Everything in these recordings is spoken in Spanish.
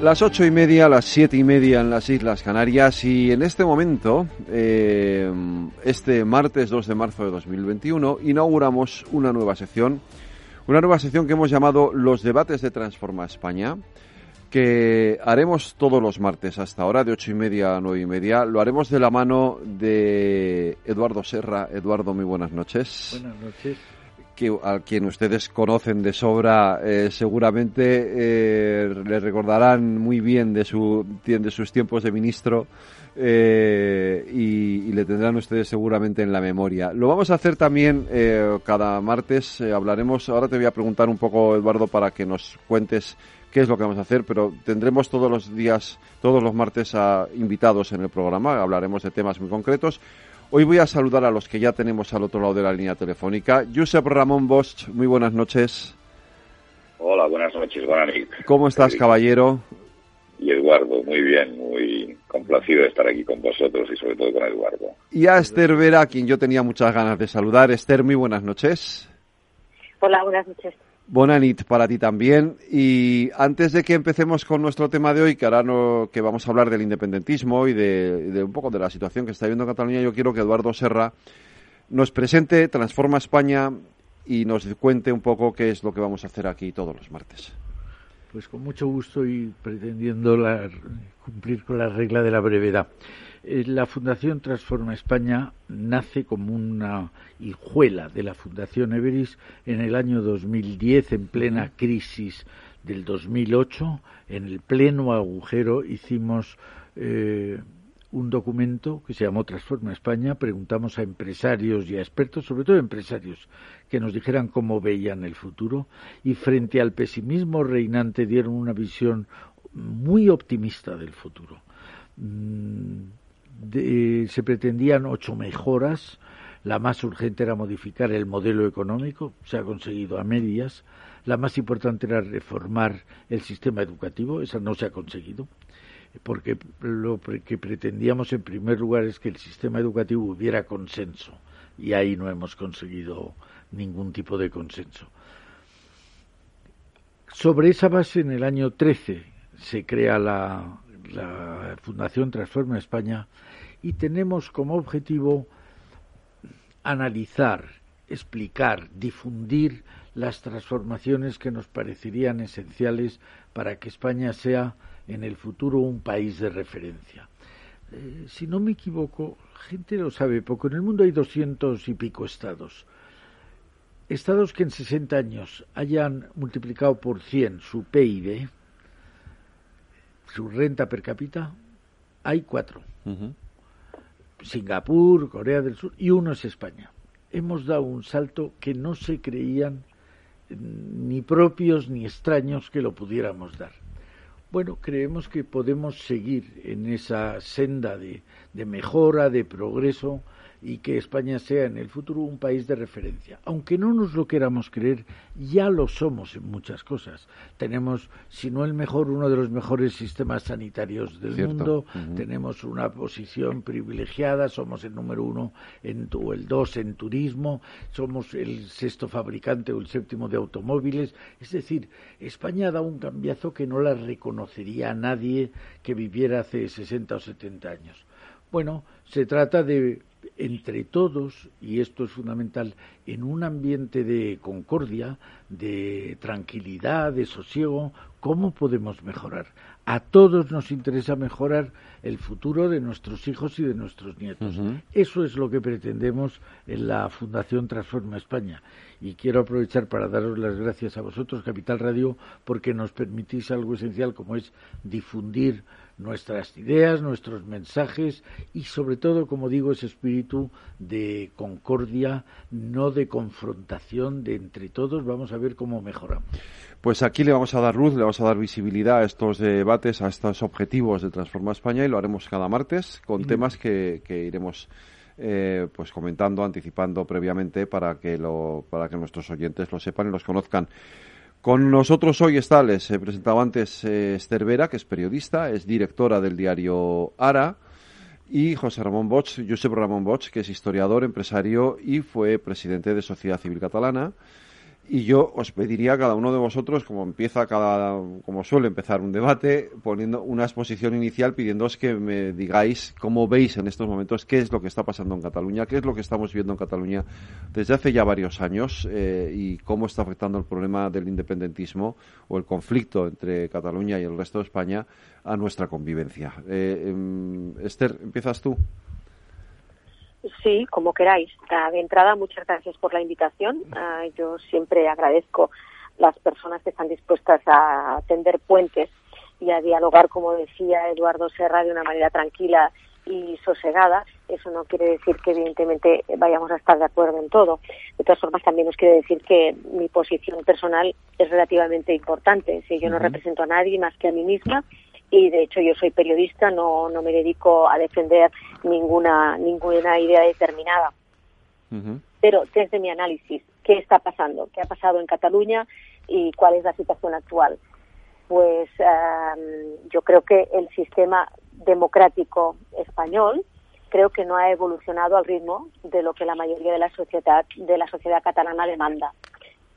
Las ocho y media, las siete y media en las Islas Canarias y en este momento, eh, este martes 2 de marzo de 2021, inauguramos una nueva sección, una nueva sección que hemos llamado Los debates de Transforma España, que haremos todos los martes hasta ahora, de ocho y media a nueve y media. Lo haremos de la mano de Eduardo Serra. Eduardo, muy buenas noches. Buenas noches que, a quien ustedes conocen de sobra, eh, seguramente eh, le recordarán muy bien de, su, de sus tiempos de ministro eh, y, le tendrán ustedes seguramente en la memoria. Lo vamos a hacer también cada martes, hablaremos, ahora te voy a preguntar un poco, Eduardo, para que nos cuentes qué es lo que vamos a hacer, pero tendremos todos los días, todos los martes a invitados en el programa, hablaremos de temas muy concretos. Hoy voy a saludar a los que ya tenemos al otro lado de la línea telefónica. Josep Ramón Bosch, muy buenas noches. Hola, buenas noches, buenas ¿Cómo estás, caballero? Y Eduardo, muy bien, muy complacido de estar aquí con vosotros y sobre todo con Eduardo. Y a Esther Vera, a quien yo tenía muchas ganas de saludar. Esther, muy buenas noches. Hola, buenas noches. Bonanit para ti también. Y antes de que empecemos con nuestro tema de hoy, que ahora no, que vamos a hablar del independentismo y de, un poco de la situación que está viviendo Cataluña, yo quiero que Eduardo Serra nos presente Transforma España y nos cuente un poco qué es lo que vamos a hacer aquí todos los martes. Pues con mucho gusto y pretendiendo cumplir con la regla de la brevedad. Eh, la Fundación Transforma España nace como una hijuela de la Fundación Everis en el año 2010, en plena crisis del 2008. En el pleno agujero hicimos eh, un documento que se llamó Transforma España. Preguntamos a empresarios y a expertos, sobre todo empresarios, que nos dijeran cómo veían el futuro y frente al pesimismo reinante dieron una visión muy optimista del futuro. Mm, se pretendían ocho mejoras. La más urgente era modificar el modelo económico, se ha conseguido a medias. La más importante era reformar el sistema educativo, esa no se ha conseguido, porque lo que pretendíamos en primer lugar es que el sistema educativo hubiera consenso, y ahí no hemos conseguido ningún tipo de consenso. Sobre esa base, en el año 13 se crea la, la Fundación Transforma España y tenemos como objetivo analizar, explicar, difundir las transformaciones que nos parecerían esenciales para que España sea en el futuro un país de referencia. Eh, si no me equivoco, gente lo sabe poco. En el mundo hay doscientos y pico estados. Estados que en 60 años hayan multiplicado por 100 su PIB, su renta per cápita, hay cuatro. Singapur, Corea del Sur y uno es España. Hemos dado un salto que no se creían ni propios ni extraños que lo pudiéramos dar. Bueno, creemos que podemos seguir en esa senda de, de mejora, de progreso, y que España sea en el futuro un país de referencia. Aunque no nos lo queramos creer, ya lo somos en muchas cosas. Tenemos, si no el mejor, uno de los mejores sistemas sanitarios del mundo, tenemos una posición privilegiada, somos el número uno en, o el dos en turismo, somos el sexto fabricante o el séptimo de automóviles. Es decir, España dado un cambiazo que no la reconocería a nadie que viviera hace 60 o 70 años. Bueno, se trata de entre todos, y esto es fundamental, en un ambiente de concordia, de tranquilidad, de sosiego, ¿cómo podemos mejorar? A todos nos interesa mejorar el futuro de nuestros hijos y de nuestros nietos. Eso es lo que pretendemos en la Fundación Transforma España. Y quiero aprovechar para daros las gracias a vosotros, Capital Radio, porque nos permitís algo esencial como es difundir nuestras ideas, nuestros mensajes y sobre todo, como digo, ese espíritu de concordia, no de confrontación, de entre todos, vamos a ver cómo mejoramos. Pues aquí le vamos a dar luz, le vamos a dar visibilidad a estos debates, a estos objetivos de Transforma España y lo haremos cada martes con temas que, iremos eh, pues comentando, anticipando previamente para que lo, para que nuestros oyentes lo sepan y los conozcan. Con nosotros hoy está, les he presentado antes, eh, Esther Vera, que es periodista, es directora del diario Ara, y José Ramón Bosch, Josep Ramón Bosch, que es historiador, empresario y fue presidente de Sociedad Civil Catalana Y yo os pediría a cada uno de vosotros, como empieza cada, como suele empezar un debate, poniendo una exposición inicial, pidiéndoos que me digáis cómo veis en estos momentos qué es lo que está pasando en Cataluña, qué es lo que estamos viendo en Cataluña desde hace ya varios años eh, y cómo está afectando el problema del independentismo o el conflicto entre Cataluña y el resto de España a nuestra convivencia. Eh, em, Esther, empiezas tú. Sí, como queráis. De entrada, muchas gracias por la invitación. Ah, yo siempre agradezco las personas que están dispuestas a tender puentes y a dialogar, como decía Eduardo Serra, de una manera tranquila y sosegada. Eso no quiere decir que, evidentemente, vayamos a estar de acuerdo en todo. De todas formas, también nos quiere decir que mi posición personal es relativamente importante. Si yo no represento a nadie más que a mí misma, y de hecho yo soy periodista, no, no me dedico a defender ninguna, ninguna idea determinada. Pero desde mi análisis, ¿qué está pasando? ¿Qué ha pasado en Cataluña y cuál es la situación actual? Pues em, yo creo que el sistema democrático español creo que no ha evolucionado al ritmo de lo que la mayoría de la sociedad de la sociedad catalana demanda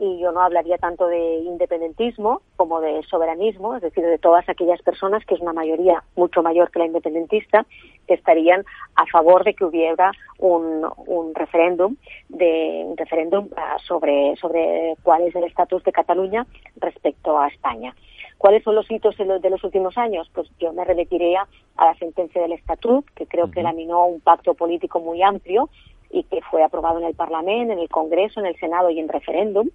y yo no hablaría tanto de independentismo como de soberanismo, es decir, de todas aquellas personas, que es una mayoría mucho mayor que la independentista, que estarían a favor de que hubiera un, un referéndum de un referéndum ah, sobre sobre cuál es el estatus de Cataluña respecto a España. ¿Cuáles son los hitos de los, de los últimos años? Pues yo me remitiría a la sentencia del Estatut, que creo que laminó un pacto político muy amplio y que fue aprobado en el Parlamento, en el Congreso, en el Senado y en referéndum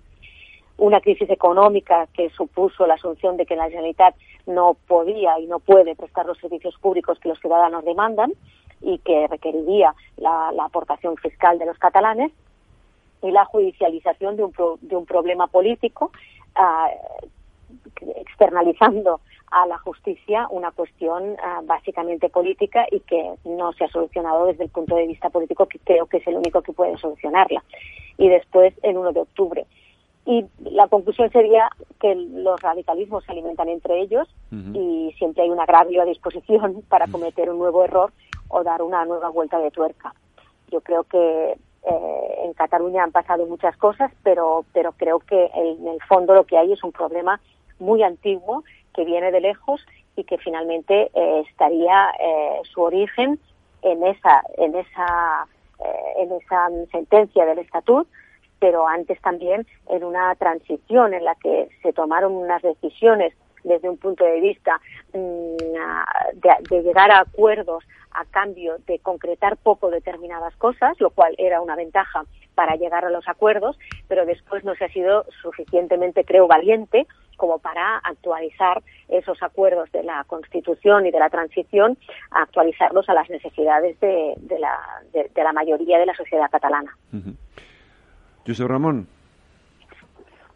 una crisis económica que supuso la asunción de que la Generalitat no podía y no puede prestar los servicios públicos que los ciudadanos demandan y que requeriría la, aportación fiscal de los catalanes y la judicialización de un, de un problema político ah, externalizando a la justicia una cuestión ah, básicamente política y que no se ha solucionado desde el punto de vista político que creo que es el único que puede solucionarla. Y después, el 1 de octubre, y la conclusión sería que los radicalismos se alimentan entre ellos y siempre hay un agravio a disposición para cometer un nuevo error o dar una nueva vuelta de tuerca. Yo creo que eh, en Cataluña han pasado muchas cosas, pero, pero creo que en el fondo lo que hay es un problema muy antiguo que viene de lejos y que finalmente eh, estaría eh, su origen en esa, en esa, en esa sentencia del Estatut pero antes también en una transición en la que se tomaron unas decisiones desde un punto de vista mm, de, llegar a acuerdos a cambio de concretar poco determinadas cosas, lo cual era una ventaja para llegar a los acuerdos, pero después no se ha sido suficientemente, creo, valiente como para actualizar esos acuerdos de la Constitución y de la transición, actualizarlos a las necesidades de, la, mayoría de la sociedad catalana. José Ramón.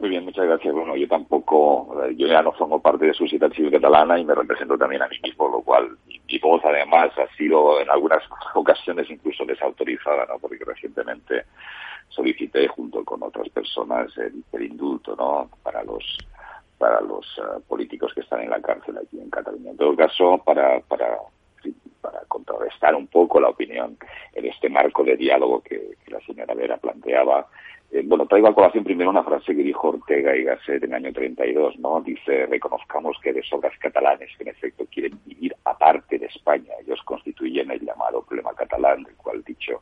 Muy bien, muchas gracias. Bueno, yo tampoco, yo ya no formo parte de Sociedad Civil Catalana y me represento también a mí mismo, lo cual mi, voz además ha sido en algunas ocasiones incluso desautorizada, ¿no? Porque recientemente solicité junto con otras personas el, indulto, ¿no? Para los para los eh, políticos que están en la cárcel aquí en Cataluña. En todo caso, para para para contrarrestar un poco la opinión en este marco de diálogo que, que la señora Vera planteaba, eh, bueno, traigo a colación primero una frase que dijo Ortega y Gasset en el año 32, ¿no? Dice, reconozcamos que de sobras catalanes que en efecto quieren vivir aparte de España. Ellos constituyen el llamado problema catalán, del cual dicho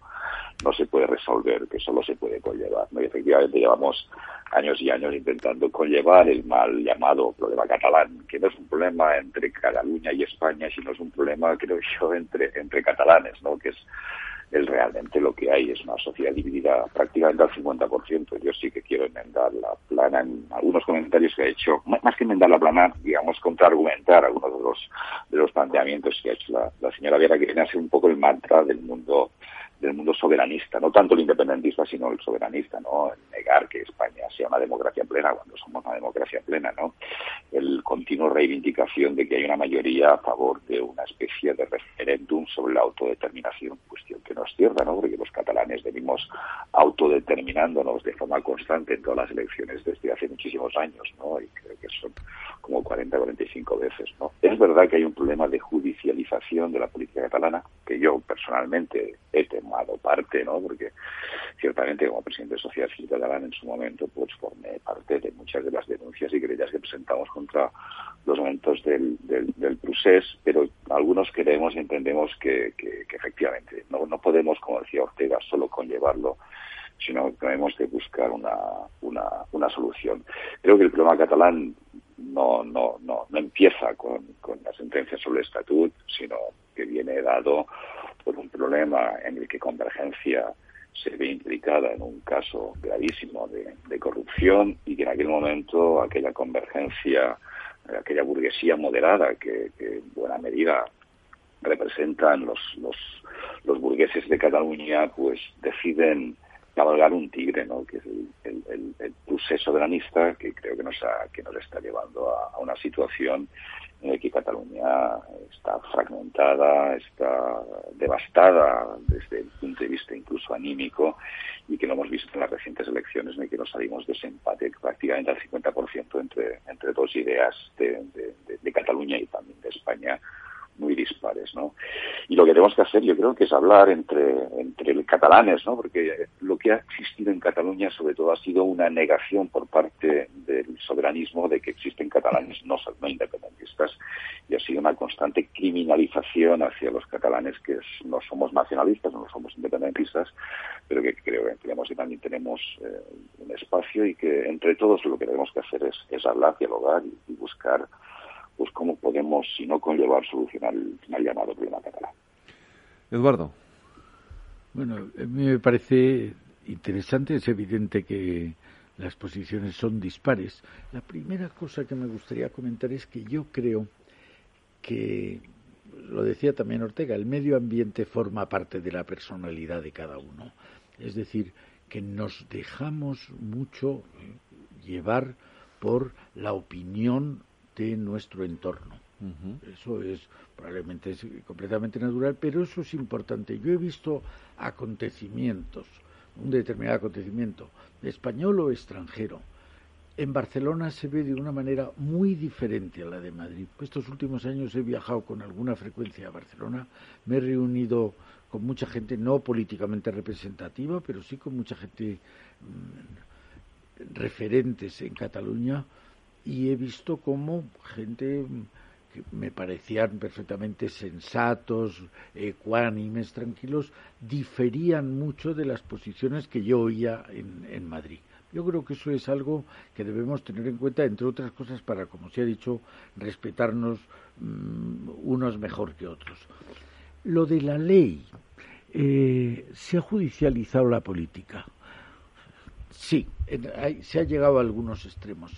no se puede resolver, que solo se puede conllevar. ¿no? Y efectivamente llevamos años y años intentando conllevar el mal llamado problema catalán, que no es un problema entre Cataluña y España, sino es un problema, creo yo, entre, entre catalanes, ¿no? Que es el realmente lo que hay es una sociedad dividida prácticamente al 50%. Yo sí que quiero enmendar la plana en algunos comentarios que ha hecho, más que enmendar la plana, digamos, contraargumentar algunos de los, de los planteamientos que ha hecho la, la señora Vera, que viene a ser un poco el mantra del mundo del mundo soberanista, no tanto el independentista, sino el soberanista, ¿no? El negar que España sea una democracia plena cuando somos una democracia plena, ¿no? El continuo reivindicación de que hay una mayoría a favor de una especie de referéndum sobre la autodeterminación, cuestión que no es cierta, ¿no? Porque los catalanes venimos autodeterminándonos de forma constante en todas las elecciones desde hace muchísimos años, ¿no? Y creo que son como 40, 45 veces, ¿no? Es verdad que hay un problema de judicialización de la política catalana, que yo personalmente he temido formado parte, ¿no? Porque ciertamente como presidente de Sociedad Civil Catalana en su momento, pues formé parte de muchas de las denuncias y querellas que presentamos contra los momentos del, del, del pero algunos queremos y entendemos que, efectivamente no, no podemos, como decía Ortega, solo conllevarlo sino que de buscar una, una, una solución. Creo que el problema catalán no, no, no, no empieza con, con la sentencia sobre el estatut, sino que viene dado por un problema en el que Convergencia se ve implicada en un caso gravísimo de, corrupción y que en aquel momento aquella convergencia, aquella burguesía moderada que, que en buena medida representan los, los, los burgueses de Cataluña, pues deciden cabalgar un tigre, ¿no? que es el, el, el, soberanista que creo que nos, que nos está llevando a, una situación en la que Cataluña está fragmentada, está devastada desde el punto de vista incluso anímico y que lo hemos visto en las recientes elecciones en el que nos salimos de ese empate prácticamente al 50% entre, entre dos ideas de, de, de Cataluña y también de España muy dispares, ¿no? Y lo que tenemos que hacer, yo creo, que es hablar entre, entre catalanes, ¿no? Porque lo que ha existido en Cataluña, sobre todo, ha sido una negación por parte del soberanismo de que existen catalanes no, no independentistas y ha sido una constante criminalización hacia los catalanes que no somos nacionalistas, no somos independentistas, pero que creo que creemos que también tenemos eh, un espacio y que entre todos lo que tenemos que hacer es, es hablar, dialogar y buscar pues cómo podemos, si no conllevar, solucionar el mal llamado problema catalán. Eduardo. Bueno, a mí me parece interesante, es evidente que las posiciones son dispares. La primera cosa que me gustaría comentar es que yo creo que, lo decía también Ortega, el medio ambiente forma parte de la personalidad de cada uno. Es decir, que nos dejamos mucho llevar por la opinión de nuestro entorno. Eso es probablemente es completamente natural, pero eso es importante. Yo he visto acontecimientos, un determinado acontecimiento, español o extranjero. En Barcelona se ve de una manera muy diferente a la de Madrid. Estos últimos años he viajado con alguna frecuencia a Barcelona, me he reunido con mucha gente no políticamente representativa, pero sí con mucha gente mm, referentes en Cataluña y he visto cómo gente que me parecían perfectamente sensatos, ecuánimes, tranquilos, diferían mucho de las posiciones que yo oía en, en Madrid. Yo creo que eso es algo que debemos tener en cuenta, entre otras cosas, para, como se ha dicho, respetarnos mm, unos mejor que otros. Lo de la ley, eh, se ha judicializado la política. Sí, se ha llegado a algunos extremos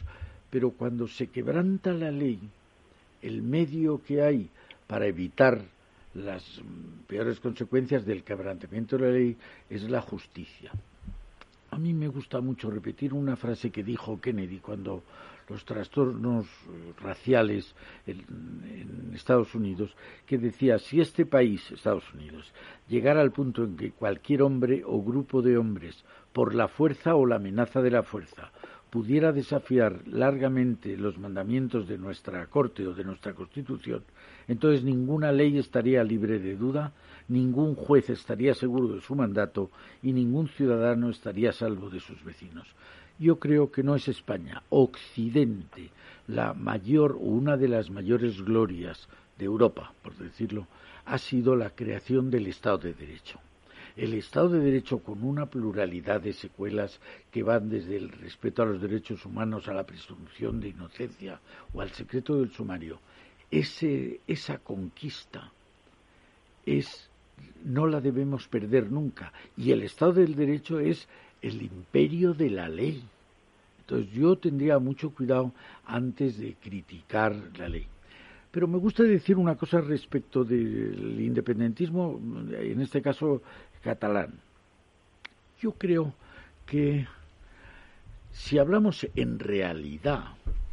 pero cuando se quebranta la ley, el medio que hay para evitar las peores consecuencias del quebrantamiento de la ley es la justicia. A mí me gusta mucho repetir una frase que dijo Kennedy cuando los trastornos raciales en, en, Estados Unidos, que decía, si este país, Estados Unidos, llegara al punto en que cualquier hombre o grupo de hombres, por la fuerza o la amenaza de la fuerza, pudiera desafiar largamente los mandamientos de nuestra Corte o de nuestra Constitución, entonces ninguna ley estaría libre de duda, ningún juez estaría seguro de su mandato y ningún ciudadano estaría salvo de sus vecinos. Yo creo que no es España, Occidente, la mayor o una de las mayores glorias de Europa, por decirlo, ha sido la creación del Estado de Derecho el Estado de Derecho con una pluralidad de secuelas que van desde el respeto a los derechos humanos a la presunción de inocencia o al secreto del sumario, ese, esa conquista es no la debemos perder nunca y el Estado del Derecho es el imperio de la ley. Entonces yo tendría mucho cuidado antes de criticar la ley. Pero me gusta decir una cosa respecto del independentismo, en este caso catalán. Yo creo que si hablamos en realidad,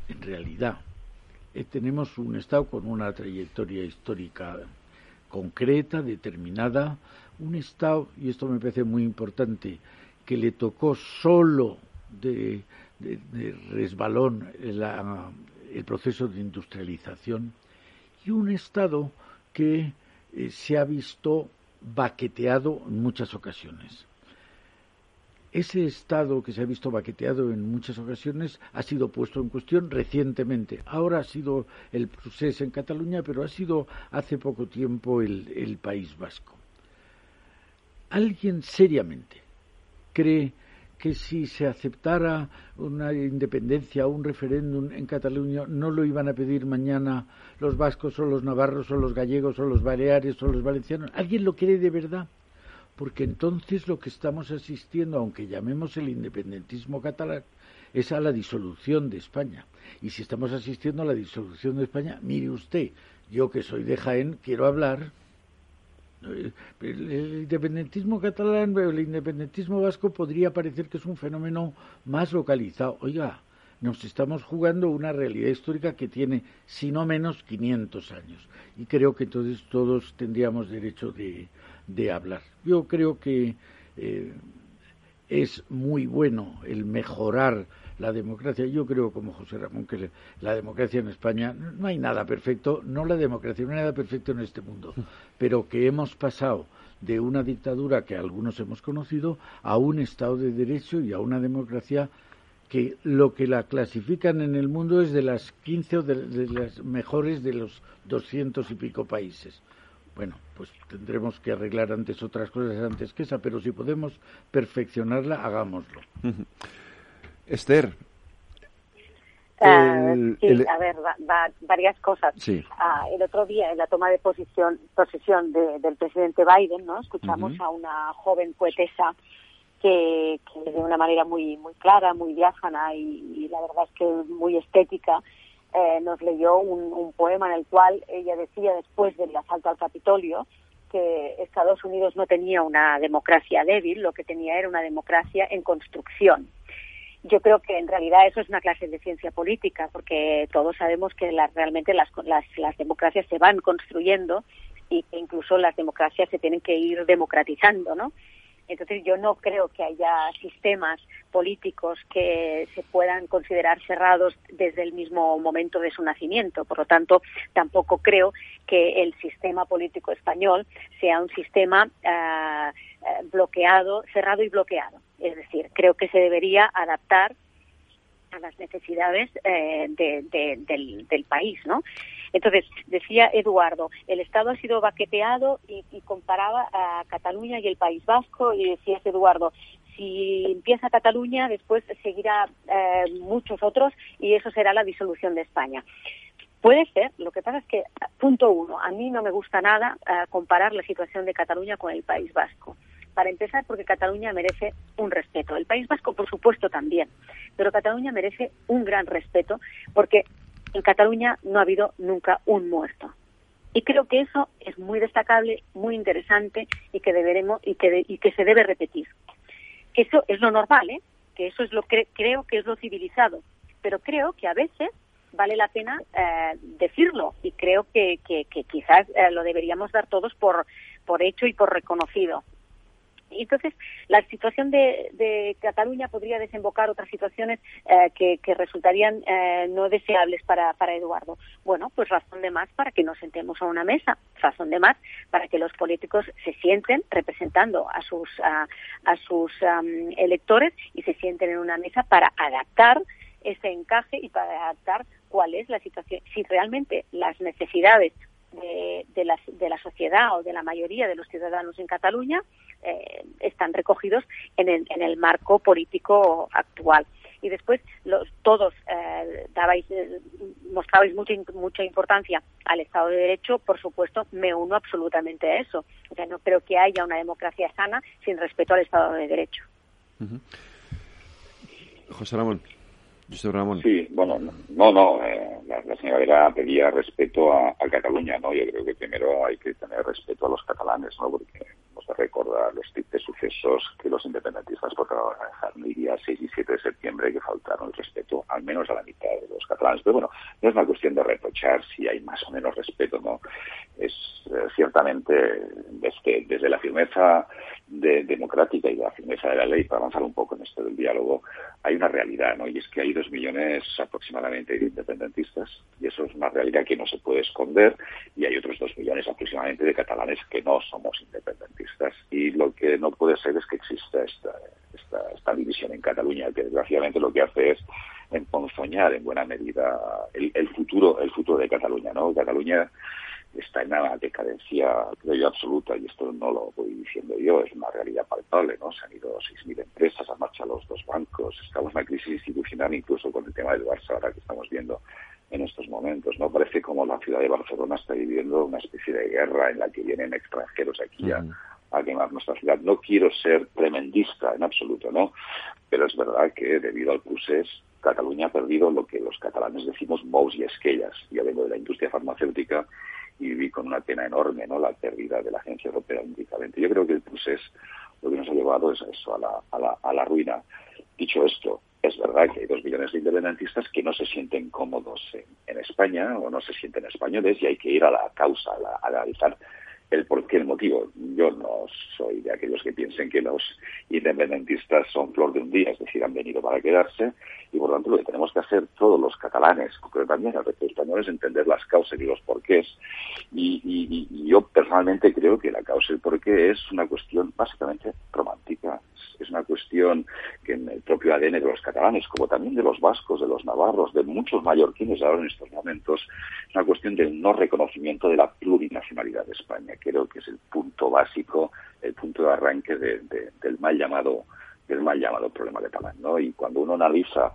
en realidad, eh, tenemos un Estado con una trayectoria histórica concreta, determinada, un Estado, y esto me parece muy importante, que le tocó solo de, resbalón el proceso de industrialización, y un Estado que eh, se ha visto baqueteado en muchas ocasiones. Ese Estado que se ha visto baqueteado en muchas ocasiones ha sido puesto en cuestión recientemente. Ahora ha sido el proceso en Cataluña, pero ha sido hace poco tiempo el, el País Vasco. ¿Alguien seriamente cree que si se aceptara una independencia o un referéndum en Cataluña no lo iban a pedir mañana los vascos o los navarros o los gallegos o los baleares o los valencianos. ¿Alguien lo cree de verdad? Porque entonces lo que estamos asistiendo, aunque llamemos el independentismo catalán, es a la disolución de España. Y si estamos asistiendo a la disolución de España, mire usted, yo que soy de Jaén, quiero hablar el independentismo catalán, el independentismo vasco podría parecer que es un fenómeno más localizado. Oiga, nos estamos jugando una realidad histórica que tiene, si no menos, 500 años. Y creo que entonces todos tendríamos derecho de, de hablar. Yo creo que eh, es muy bueno el mejorar la democracia. Yo creo, como José Ramón, que la democracia en España no hay nada perfecto, no la democracia, no hay nada perfecto en este mundo, pero que hemos pasado de una dictadura que algunos hemos conocido a un Estado de Derecho y a una democracia que lo que la clasifican en el mundo es de las 15 o de, las mejores de los doscientos y pico países. Bueno, pues tendremos que arreglar antes otras cosas antes que esa, pero si podemos perfeccionarla, hagámoslo. Esther. Ah, sí, a ver, varias cosas. Ah, el otro día, en la toma de posición, posesión del presidente Biden, ¿no? Escuchamos a una joven poetesa que, de una manera muy muy clara, muy diáfana y, la verdad es que muy estética, eh, nos leyó un, un, poema en el cual ella decía, después del asalto al Capitolio, que Estados Unidos no tenía una democracia débil, lo que tenía era una democracia en construcción yo creo que en realidad eso es una clase de ciencia política, porque todos sabemos que realmente las, las, democracias se van construyendo y que incluso las democracias se tienen que ir democratizando, ¿no? Entonces yo no creo que haya sistemas políticos que se puedan considerar cerrados desde el mismo momento de su nacimiento. Por lo tanto, tampoco creo que el sistema político español sea un sistema eh, bloqueado, cerrado y bloqueado. Es decir, creo que se debería adaptar a las necesidades eh, del, país, ¿no? Entonces, decía Eduardo, el Estado ha sido baqueteado y, comparaba a Cataluña y el País Vasco y decías, Eduardo, si empieza Cataluña, después seguirá eh, muchos otros y eso será la disolución de España. Puede ser, lo que pasa es que, punto uno, a mí no me gusta nada eh, comparar la situación de Cataluña con el País Vasco. Para empezar, porque Cataluña merece un respeto. El País Vasco, por supuesto, también. Pero Cataluña merece un gran respeto porque en Cataluña no ha habido nunca un muerto. Y creo que eso es muy destacable, muy interesante y que deberemos y que, y que se debe repetir. Que eso es lo normal, ¿eh? que eso es lo que creo que es lo civilizado. Pero creo que a veces vale la pena eh, decirlo y creo que, que, quizás eh, lo deberíamos dar todos por, por hecho y por reconocido. Entonces, la situación de, Cataluña podría desembocar otras situaciones eh, que, resultarían eh, no deseables para, Eduardo. Bueno, pues razón de más para que nos sentemos a una mesa, razón de más para que los políticos se sienten representando a sus, a, sus electores y se sienten en una mesa para adaptar ese encaje y para adaptar cuál es la situación, si realmente las necesidades de, la, de la sociedad o de la mayoría de los ciudadanos en Cataluña eh, están recogidos en el, en el marco político actual. Y después los, todos eh, dabais, eh, mostrabais mucha, mucha importancia al Estado de Derecho, por supuesto, me uno absolutamente a eso. O sea, no creo que haya una democracia sana sin respeto al Estado de Derecho. José Ramón. Sí, bueno, no, no, eh, la, señora Vera pedía respeto a, Cataluña, ¿no? Yo creo que primero hay que tener respeto a los catalanes, ¿no? Porque nos recordar los tristes sucesos que los independentistas por el día 6 y 7 de septiembre que faltaron el respeto al menos a la mitad de los catalanes. Pero bueno, no es una cuestión de reprochar si hay más o menos respeto, ¿no? Es eh, ciertamente desde, desde la firmeza de, democrática y la firmeza de la ley para avanzar un poco en esto del diálogo, hay una realidad, ¿no? Y es que hay dos millones aproximadamente de independentistas, y eso es una realidad que no se puede esconder, y hay otros dos millones aproximadamente de catalanes que no somos independentistas. Y lo que no puede ser es que exista esta, esta, esta división en Cataluña, que desgraciadamente lo que hace es emponzoñar en buena medida el, el futuro, el futuro de Cataluña, ¿no? Cataluña está en una decadencia, absoluta, y esto no lo voy diciendo yo, es una realidad palpable, ¿no? Se han ido 6.000 empresas, han marchado los dos bancos, estamos en una crisis institucional incluso con el tema del Barça ahora que estamos viendo en estos momentos, ¿no? Parece como la ciudad de Barcelona está viviendo una especie de guerra en la que vienen extranjeros aquí a, a quemar nuestra ciudad. No quiero ser tremendista en absoluto, ¿no? Pero es verdad que debido al procés Cataluña ha perdido lo que los catalanes decimos mous y esquellas. Yo vengo de la industria farmacéutica y viví con una pena enorme no la pérdida de la Agencia Europea de Medicamentos. Yo creo que el procés lo que nos ha llevado es eso, a la, a la, a la ruina. Dicho esto, es verdad que hay dos millones de independentistas que no se sienten cómodos en, en España o no se sienten españoles y hay que ir a la causa, a, la, a analizar el por qué, el motivo. Yo no soy de aquellos que piensen que los independentistas son flor de un día, es decir, han venido para quedarse, y por tanto lo que tenemos que hacer todos los catalanes, pero también el resto de españoles, entender las causas y los porqués. Y, y, y yo personalmente creo que la causa y el porqué es una cuestión básicamente romántica. Es una cuestión que en el propio ADN de los catalanes, como también de los vascos, de los navarros, de muchos mallorquines ahora en estos momentos, es una cuestión del no reconocimiento de la plurinacionalidad de España. Creo que es el punto básico, el punto de arranque de, de, del mal llamado del mal llamado problema catalán, ¿no? Y cuando uno analiza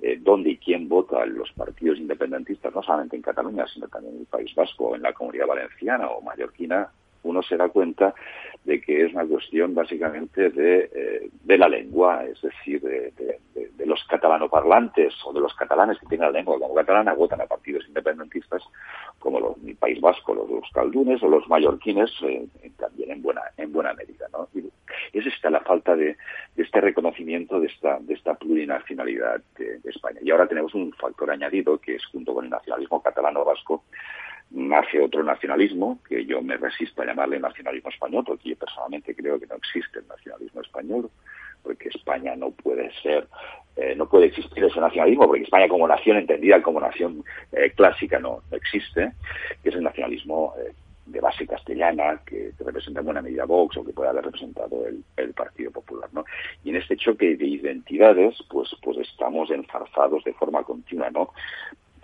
eh, dónde y quién vota los partidos independentistas, no solamente en Cataluña, sino también en el País Vasco, en la Comunidad Valenciana o Mallorquina, uno se da cuenta de que es una cuestión básicamente de, eh, la lengua, es decir, de, los catalanoparlantes o de los catalanes que tienen la lengua como catalana votan a partidos independentistas como los, mi País Vasco, los, caldunes o los mallorquines eh, también en buena en buena medida, ¿no? Es esta la falta de, este reconocimiento de esta de esta plurinacionalidad de, de España. Y ahora tenemos un factor añadido que es junto con el nacionalismo catalano vasco nace otro nacionalismo, que yo me resisto a llamarle nacionalismo español, porque yo personalmente creo que no existe el nacionalismo español, porque España no puede ser, eh, no puede existir ese nacionalismo, porque España como nación entendida como nación eh, clásica no, no, existe, que es el nacionalismo eh, de base castellana, que, representa en buena medida Vox o que puede haber representado el, el, Partido Popular, ¿no? Y en este choque de identidades, pues, pues estamos enzarzados de forma continua, ¿no?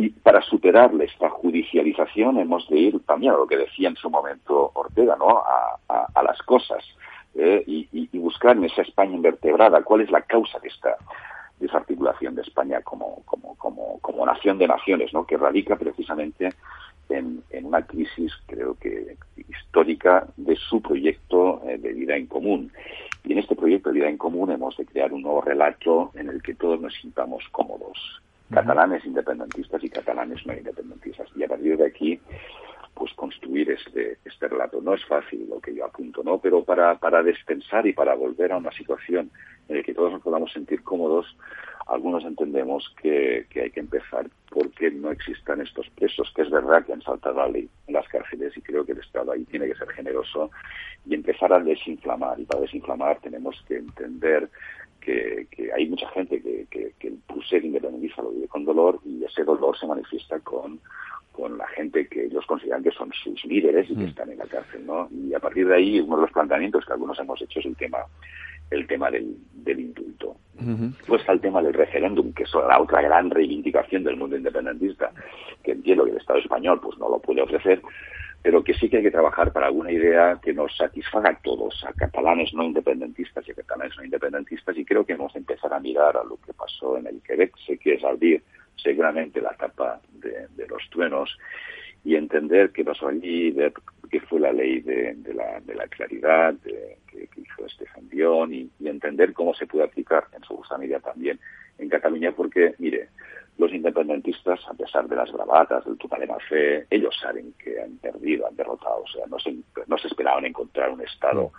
Y para superarle esta judicialización hemos de ir también a lo que decía en su momento Ortega, ¿no? A, las cosas eh, y, y, buscar en esa España invertebrada cuál es la causa de esta desarticulación de España como, como, como, como nación de naciones, ¿no? Que radica precisamente en, en, una crisis, creo que histórica, de su proyecto eh, de vida en común. Y en este proyecto de vida en común hemos de crear un nuevo relato en el que todos nos sintamos cómodos catalanes independentistas y catalanes no independentistas. Y a partir de aquí, pues construir este, este relato. No es fácil lo que yo apunto, ¿no? Pero para, para despensar y para volver a una situación en la que todos nos podamos sentir cómodos, algunos entendemos que, que hay que empezar porque no existan estos presos, que es verdad que han saltado la ley en las cárceles y creo que el Estado ahí tiene que ser generoso y empezar a desinflamar. Y para desinflamar tenemos que entender que, que, hay mucha gente que, que, que el pulser independentista lo vive con dolor y ese dolor se manifiesta con, con la gente que ellos consideran que son sus líderes y que mm. están en la cárcel, ¿no? Y a partir de ahí, uno de los planteamientos que algunos hemos hecho es el tema el tema del, del indulto. Uh -huh. Pues está el tema del referéndum, que es la otra gran reivindicación del mundo independentista, que entiendo que el Estado español pues no lo puede ofrecer, pero que sí que hay que trabajar para alguna idea que nos satisfaga a todos, a catalanes no independentistas y a catalanes no independentistas, y creo que hemos de empezar a mirar a lo que pasó en el Quebec, sé que es Aldir, seguramente la etapa de, los truenos, y entender qué pasó allí, ver qué fue la ley de, la, de la, claridad de, que, hizo Estefan Dion y, y, entender cómo se puede aplicar en su justa medida también en Cataluña, porque, mire, los independentistas, a pesar de las bravatas, del total fe, ellos saben que han perdido, han derrotado, o sea, no se, no se esperaban encontrar un Estado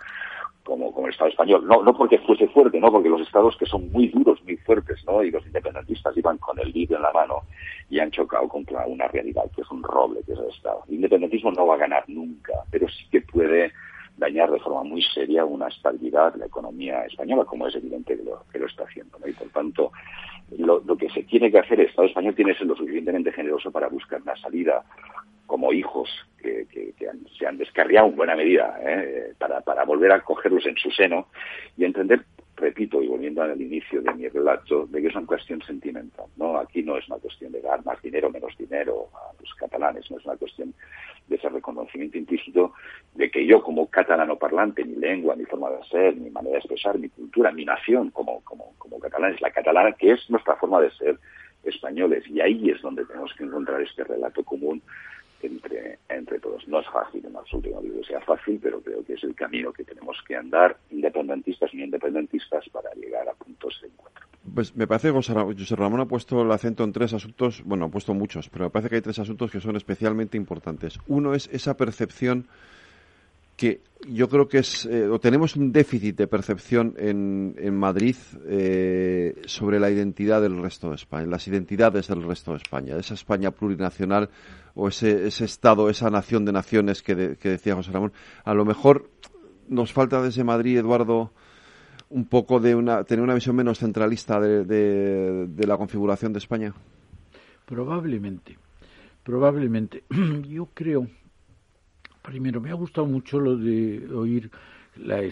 como, como el Estado español. No, no porque fuese fuerte, no, porque los estados que son muy duros, muy fuertes, ¿no? Y los independentistas iban con el libro en la mano y han chocado contra una realidad que es un roble, que es el Estado. El independentismo no va a ganar nunca, pero sí que puede dañar de forma muy seria una estabilidad la economía española, como es evidente que lo, que lo está haciendo. Y por tanto, lo, que se tiene que hacer, el Estado español tiene que ser lo suficientemente generoso para buscar una salida como hijos que, se han descarriado en buena medida, ¿eh? para, volver a cogerlos en su seno y entender repito, y volviendo al inicio de mi relato, de que es una cuestión sentimental. ¿no? Aquí no es una cuestión de dar más dinero menos dinero a los catalanes, no es una cuestión de ese reconocimiento implícito de que yo como catalano parlante, mi lengua, mi forma de ser, mi manera de expresar, mi cultura, mi nación como, como, como catalán es la catalana, que es nuestra forma de ser españoles. Y ahí es donde tenemos que encontrar este relato común entre, entre todos. No es fácil en absoluto, no digo que sea fácil, pero creo que es el camino que tenemos que andar, independentistas y independentistas, para llegar a puntos de encuentro. Pues me parece que José Ramón ha puesto el acento en tres asuntos, bueno, ha puesto muchos, pero me parece que hay tres asuntos que son especialmente importantes. Uno es esa percepción que yo creo que es, eh, o tenemos un déficit de percepción en, Madrid eh, sobre la identidad del resto de España, las identidades del resto de España, esa España plurinacional o ese, Estado, esa nación de naciones que, decía José Ramón. A lo mejor nos falta desde Madrid, Eduardo, un poco de una, tener una visión menos centralista de, de la configuración de España. Probablemente, probablemente. Yo creo Primero, me ha gustado mucho lo de oír la,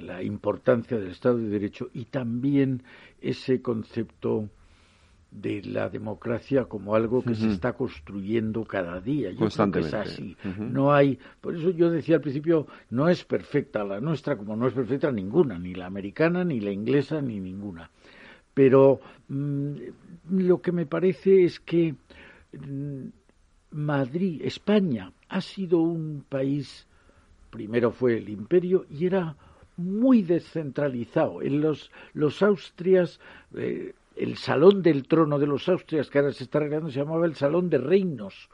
la importancia del Estado de Derecho y también ese concepto de la democracia como algo que se está construyendo cada día. Yo creo que es así. No hay, por eso yo decía al principio, no es perfecta la nuestra como no es perfecta ninguna, ni la americana, ni la inglesa, ni ninguna. Pero mm, lo que me parece es que mm, Madrid, España, ha sido un país, primero fue el imperio y era muy descentralizado. En los, los Austrias, eh, el salón del trono de los Austrias, que ahora se está arreglando, se llamaba el salón de reinos.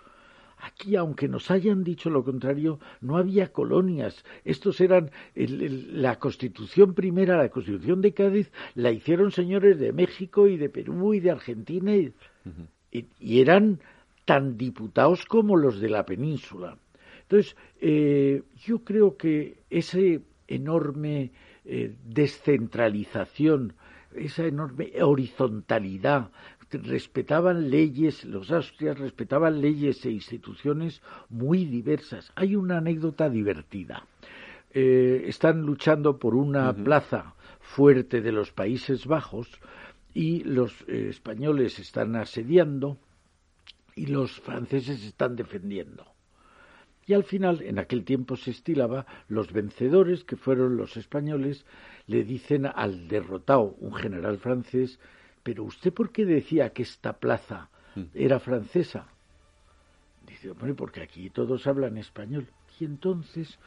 Aquí, aunque nos hayan dicho lo contrario, no había colonias. Estos eran la Constitución primera, la Constitución de Cádiz, la hicieron señores de México y de Perú y de Argentina y eran tan diputados como los de la península. Entonces, eh, yo creo que esa enorme eh, descentralización, esa enorme horizontalidad, respetaban leyes, los austrias respetaban leyes e instituciones muy diversas. Hay una anécdota divertida. Eh, están luchando por una plaza fuerte de los Países Bajos y los españoles están asediando y los franceses están defendiendo. Y al final, en aquel tiempo se estilaba, los vencedores, que fueron los españoles, le dicen al derrotado, un general francés, pero usted por qué decía que esta plaza mm. era francesa? Dice, hombre, porque aquí todos hablan español. Y entonces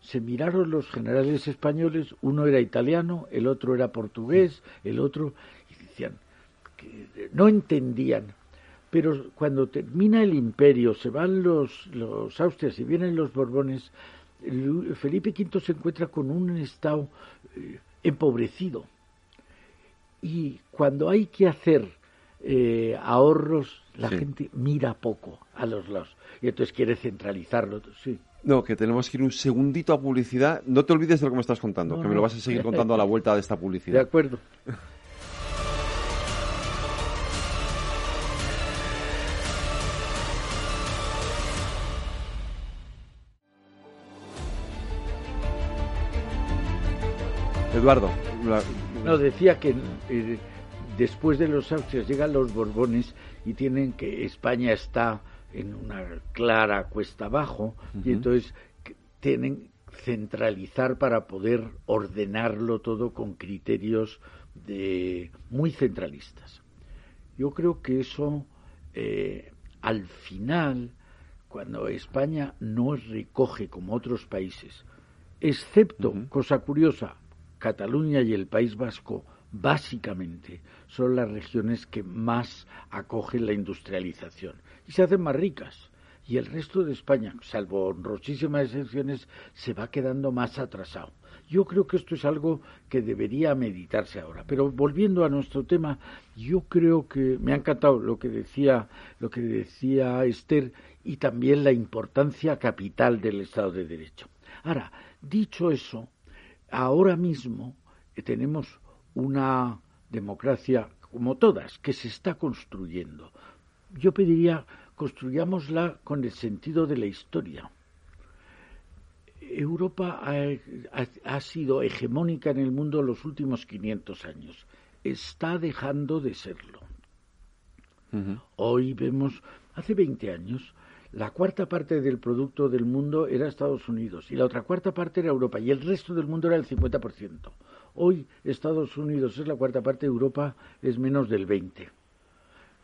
se miraron los generales españoles, uno era italiano, el otro era portugués, el otro, y decían que no entendían pero cuando termina el imperio, se van los, los Austrias y vienen los Borbones, Felipe V se encuentra con un estado eh, empobrecido. Y cuando hay que hacer eh, ahorros, la gente mira poco a los lados. Y entonces quiere centralizarlo. Sí. No, que tenemos que ir un segundito a publicidad. No te olvides de lo que me estás contando, que me lo vas a seguir contando a la vuelta de esta publicidad. De acuerdo. Eduardo. No, decía que eh, después de los Austrias llegan los Borbones y tienen que España está en una clara cuesta abajo y entonces tienen centralizar para poder ordenarlo todo con criterios de muy centralistas. Yo creo que eso eh, al final, cuando España no recoge como otros países, excepto, cosa curiosa, Cataluña y el País Vasco básicamente son las regiones que más acogen la industrialización y se hacen más ricas. Y el resto de España, salvo honrosísimas excepciones, se va quedando más atrasado. Yo creo que esto es algo que debería meditarse ahora. Pero volviendo a nuestro tema, yo creo que me ha encantado lo que decía, lo que decía Esther y también la importancia capital del Estado de Derecho. Ahora, dicho eso, ahora mismo tenemos una democracia como todas, que se está construyendo. Yo pediría, construyámosla con el sentido de la historia. Europa ha, sido hegemónica en el mundo los últimos 500 años. Está dejando de serlo. Hoy vemos, hace 20 años, la cuarta parte del producto del mundo era Estados Unidos y la otra cuarta parte era Europa y el resto del mundo era el 50%. Hoy Estados Unidos es la cuarta parte, Europa es menos del 20%.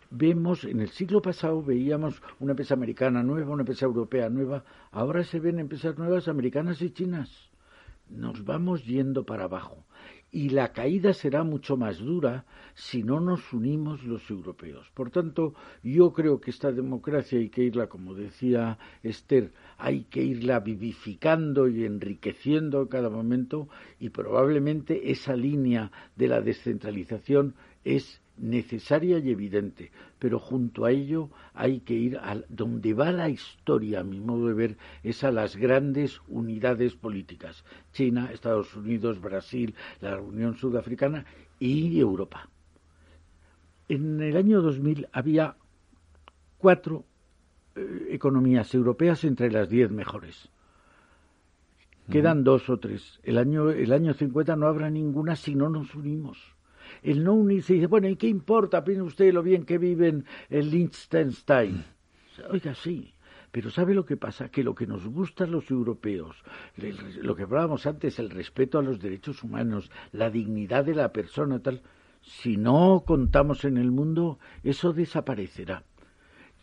Vemos, en el siglo pasado veíamos una empresa americana nueva, una empresa europea nueva, ahora se ven empresas nuevas americanas y chinas. Nos vamos yendo para abajo y la caída será mucho más dura si no nos unimos los europeos. Por tanto, yo creo que esta democracia hay que irla, como decía Esther, hay que irla vivificando y enriqueciendo cada momento y probablemente esa línea de la descentralización es necesaria y evidente, pero junto a ello hay que ir a donde va la historia, a mi modo de ver, es a las grandes unidades políticas, China, Estados Unidos, Brasil, la Unión Sudafricana y Europa. En el año 2000 había cuatro eh, economías europeas entre las diez mejores. Quedan dos o tres. El año, el año 50 no habrá ninguna si no nos unimos el no unirse dice, bueno, ¿y qué importa? Piense usted lo bien que viven en Liechtenstein. Oiga, sí, pero ¿sabe lo que pasa? Que lo que nos gusta a los europeos, lo que hablábamos antes, el respeto a los derechos humanos, la dignidad de la persona, tal, si no contamos en el mundo, eso desaparecerá.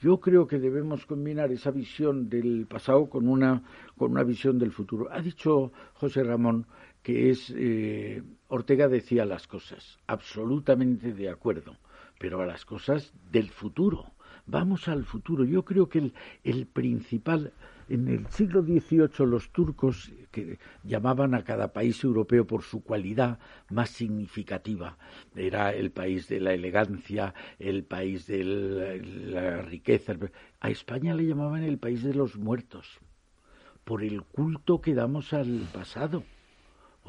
Yo creo que debemos combinar esa visión del pasado con una, con una visión del futuro. Ha dicho José Ramón que es eh, Ortega decía las cosas, absolutamente de acuerdo, pero a las cosas del futuro. Vamos al futuro. Yo creo que el, el principal, en el siglo XVIII los turcos, que llamaban a cada país europeo por su cualidad más significativa, era el país de la elegancia, el país de la riqueza. A España le llamaban el país de los muertos, por el culto que damos al pasado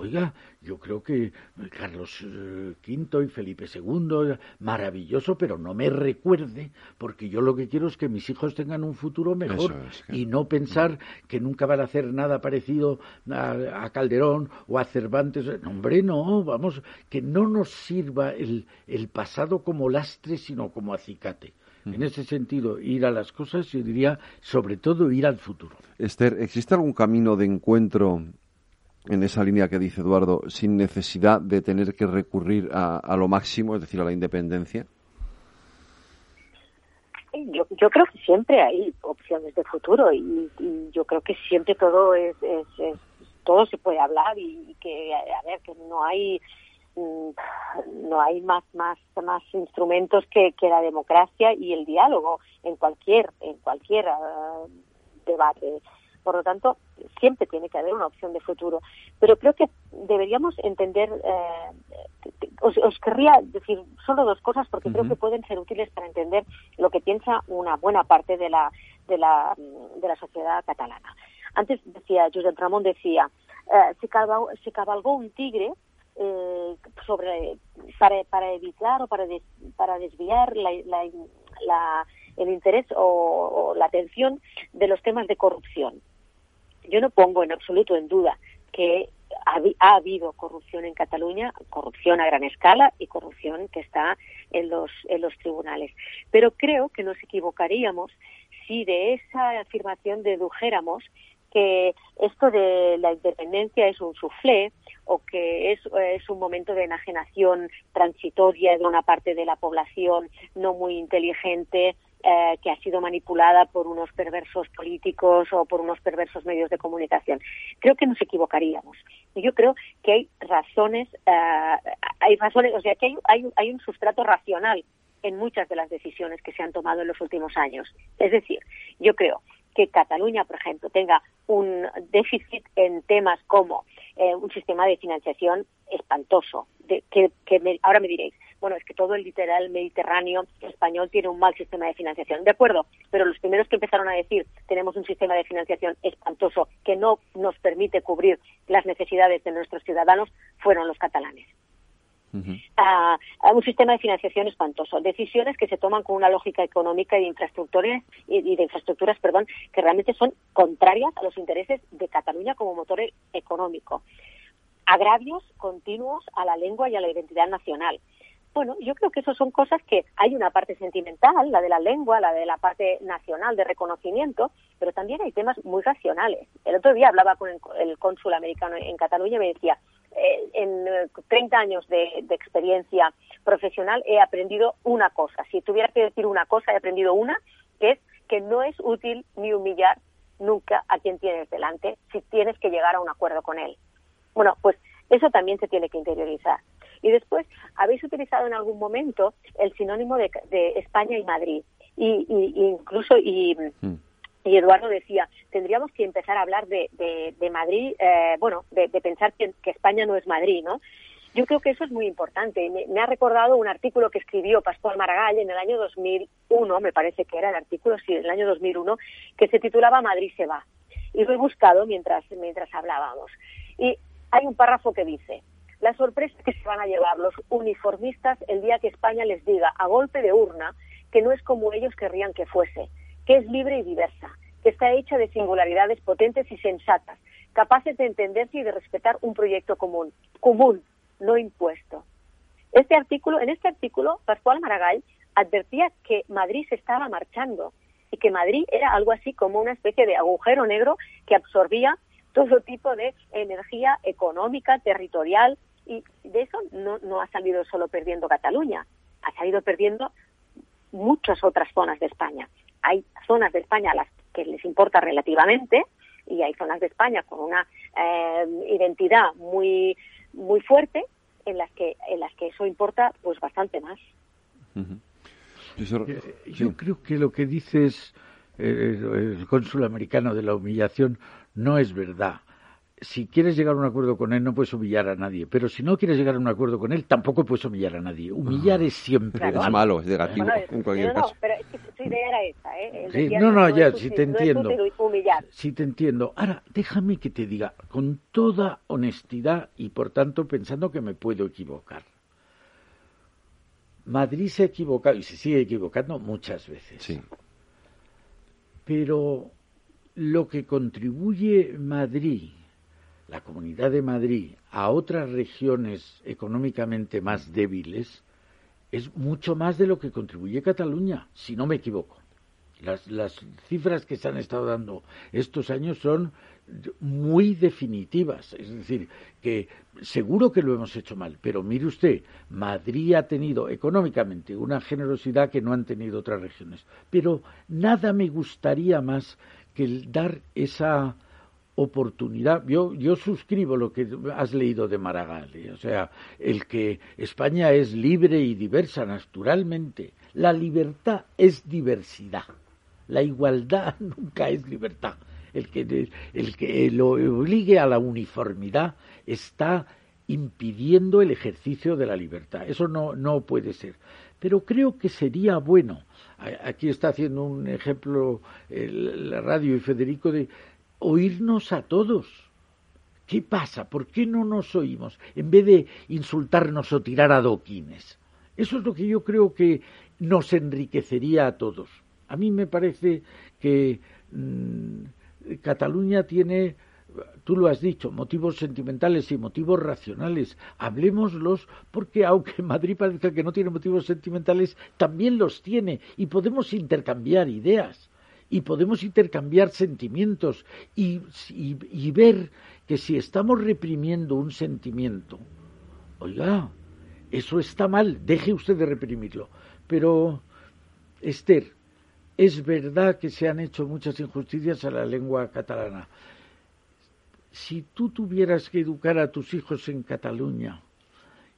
Oiga, yo creo que Carlos V eh, y Felipe II, maravilloso, pero no me recuerde, porque yo lo que quiero es que mis hijos tengan un futuro mejor y no pensar que nunca van a hacer nada parecido a, Calderón o a Cervantes. hombre, no, vamos, que no nos sirva el, el pasado como lastre, sino como acicate. En ese sentido, ir a las cosas, yo diría, sobre todo, ir al futuro. Esther, ¿existe algún camino de encuentro en esa línea que dice Eduardo, sin necesidad de tener que recurrir a, lo máximo, es decir, a la independencia? Yo, yo creo que siempre hay opciones de futuro y, yo creo que siempre todo es, todo se puede hablar y, que a ver que no hay mm, no hay más más más instrumentos que, que la democracia y el diálogo en cualquier en cualquier ah, debate por lo tanto, siempre tiene que haber una opción de futuro. Pero creo que deberíamos entender, eh, os, querría decir solo dos cosas porque creo que pueden ser útiles para entender lo que piensa una buena parte de la, de la, de la sociedad catalana. Antes decía, Josep Ramón decía, eh, se, cabalgó, un tigre eh, sobre para, para evitar o para, para desviar la, la, el interés o, la atención de los temas de corrupción yo no pongo en absoluto en duda que ha, habido corrupción en Cataluña, corrupción a gran escala y corrupción que está en los, en los tribunales. Pero creo que nos equivocaríamos si de esa afirmación dedujéramos que esto de la independencia es un soufflé o que es, es, un momento de enajenación transitoria de una parte de la población no muy inteligente eh, que ha sido manipulada por unos perversos políticos o por unos perversos medios de comunicación. Creo que nos equivocaríamos. Yo creo que hay razones, eh, hay razones, o sea, que hay, hay, hay un sustrato racional en muchas de las decisiones que se han tomado en los últimos años. Es decir, yo creo que Cataluña, por ejemplo, tenga un déficit en temas como eh, un sistema de financiación espantoso, de, que, que ahora me diréis, bueno, es que todo el literal mediterráneo español tiene un mal sistema de financiación. De acuerdo, pero los primeros que empezaron a decir tenemos un sistema de financiación espantoso que no nos permite cubrir las necesidades de nuestros ciudadanos fueron los catalanes a, un sistema de financiación espantoso, decisiones que se toman con una lógica económica y de infraestructuras y de infraestructuras, perdón, que realmente son contrarias a los intereses de Cataluña como motor económico, agravios continuos a la lengua y a la identidad nacional. Bueno, yo creo que eso son cosas que hay una parte sentimental, la de la lengua, la de la parte nacional de reconocimiento, pero también hay temas muy racionales. El otro día hablaba con el cónsul americano en Cataluña y me decía, eh, en 30 eh, años de, experiencia profesional he aprendido una cosa. Si tuviera que decir una cosa, he aprendido una, que es que no es útil ni humillar nunca a quien tienes delante si tienes que llegar a un acuerdo con él. Bueno, pues eso también se tiene que interiorizar. Y después, habéis utilizado en algún momento el sinónimo de, España y Madrid. Y, incluso, y, mm y Eduardo decía, tendríamos que empezar a hablar de, de, Madrid, eh, bueno, de, pensar que, España no es Madrid, ¿no? Yo creo que eso es muy importante. Me, ha recordado un artículo que escribió Pascual Maragall en el año 2001, me parece que era el artículo, sí, en el año 2001, que se titulaba Madrid se va. Y lo he buscado mientras, mientras hablábamos. Y hay un párrafo que dice, la sorpresa que se van a llevar los uniformistas el día que España les diga a golpe de urna que no es como ellos querrían que fuese, que es libre y diversa, que está hecha de singularidades potentes y sensatas, capaces de entenderse y de respetar un proyecto común, común, no impuesto. Este artículo, en este artículo, Pascual Maragall advertía que Madrid se estaba marchando y que Madrid era algo así como una especie de agujero negro que absorbía todo tipo de energía económica, territorial, y de eso no, no ha salido solo perdiendo Cataluña, ha salido perdiendo muchas otras zonas de España. Hay zonas de España a las que les importa relativamente y hay zonas de España con una eh, identidad muy muy fuerte en las que en las que eso importa pues bastante más. Eh, yo creo que lo que dices eh, el cónsul americano de la humillación no es verdad si quieres llegar a un acuerdo con él no puedes humillar a nadie, pero si no quieres llegar a un acuerdo con él tampoco puedes humillar a nadie. Humillar es siempre es malo, es negativo en cualquier no, pero su idea era esa, ¿eh? no, no, ya, si te entiendo. Si te entiendo. Ahora, déjame que te diga con toda honestidad y por tanto pensando que me puedo equivocar. Madrid se ha equivocado y se sigue equivocando muchas veces. Sí. Pero lo que contribuye Madrid la Comunidad de Madrid a otras regiones económicamente más débiles es mucho más de lo que contribuye Cataluña, si no me equivoco. Las, cifras que se han estado dando estos años son muy definitivas. Es decir, que seguro que lo hemos hecho mal, pero mire usted, Madrid ha tenido económicamente una generosidad que no han tenido otras regiones. Pero nada me gustaría más que el dar esa oportunidad. Yo, yo suscribo lo que has leído de Maragall, ¿eh? o sea, el que España es libre y diversa naturalmente. La libertad es diversidad. La igualdad nunca es libertad. El que, el que lo obligue a la uniformidad está impidiendo el ejercicio de la libertad. Eso no, no puede ser. Pero creo que sería bueno. Aquí está haciendo un ejemplo la radio y Federico de oírnos a todos. ¿Qué pasa? ¿Por qué no nos oímos? En vez de insultarnos o tirar adoquines. Eso es lo que yo creo que nos enriquecería a todos. A mí me parece que mm, Cataluña tiene, tú lo has dicho, motivos sentimentales y motivos racionales. Hablemoslos porque aunque Madrid parezca que no tiene motivos sentimentales, también los tiene y podemos intercambiar ideas y podemos intercambiar sentimientos y, y, ver que si estamos reprimiendo un sentimiento, oiga, eso está mal, deje usted de reprimirlo. Pero, Esther, es verdad que se han hecho muchas injusticias a la lengua catalana. Si tú tuvieras que educar a tus hijos en Cataluña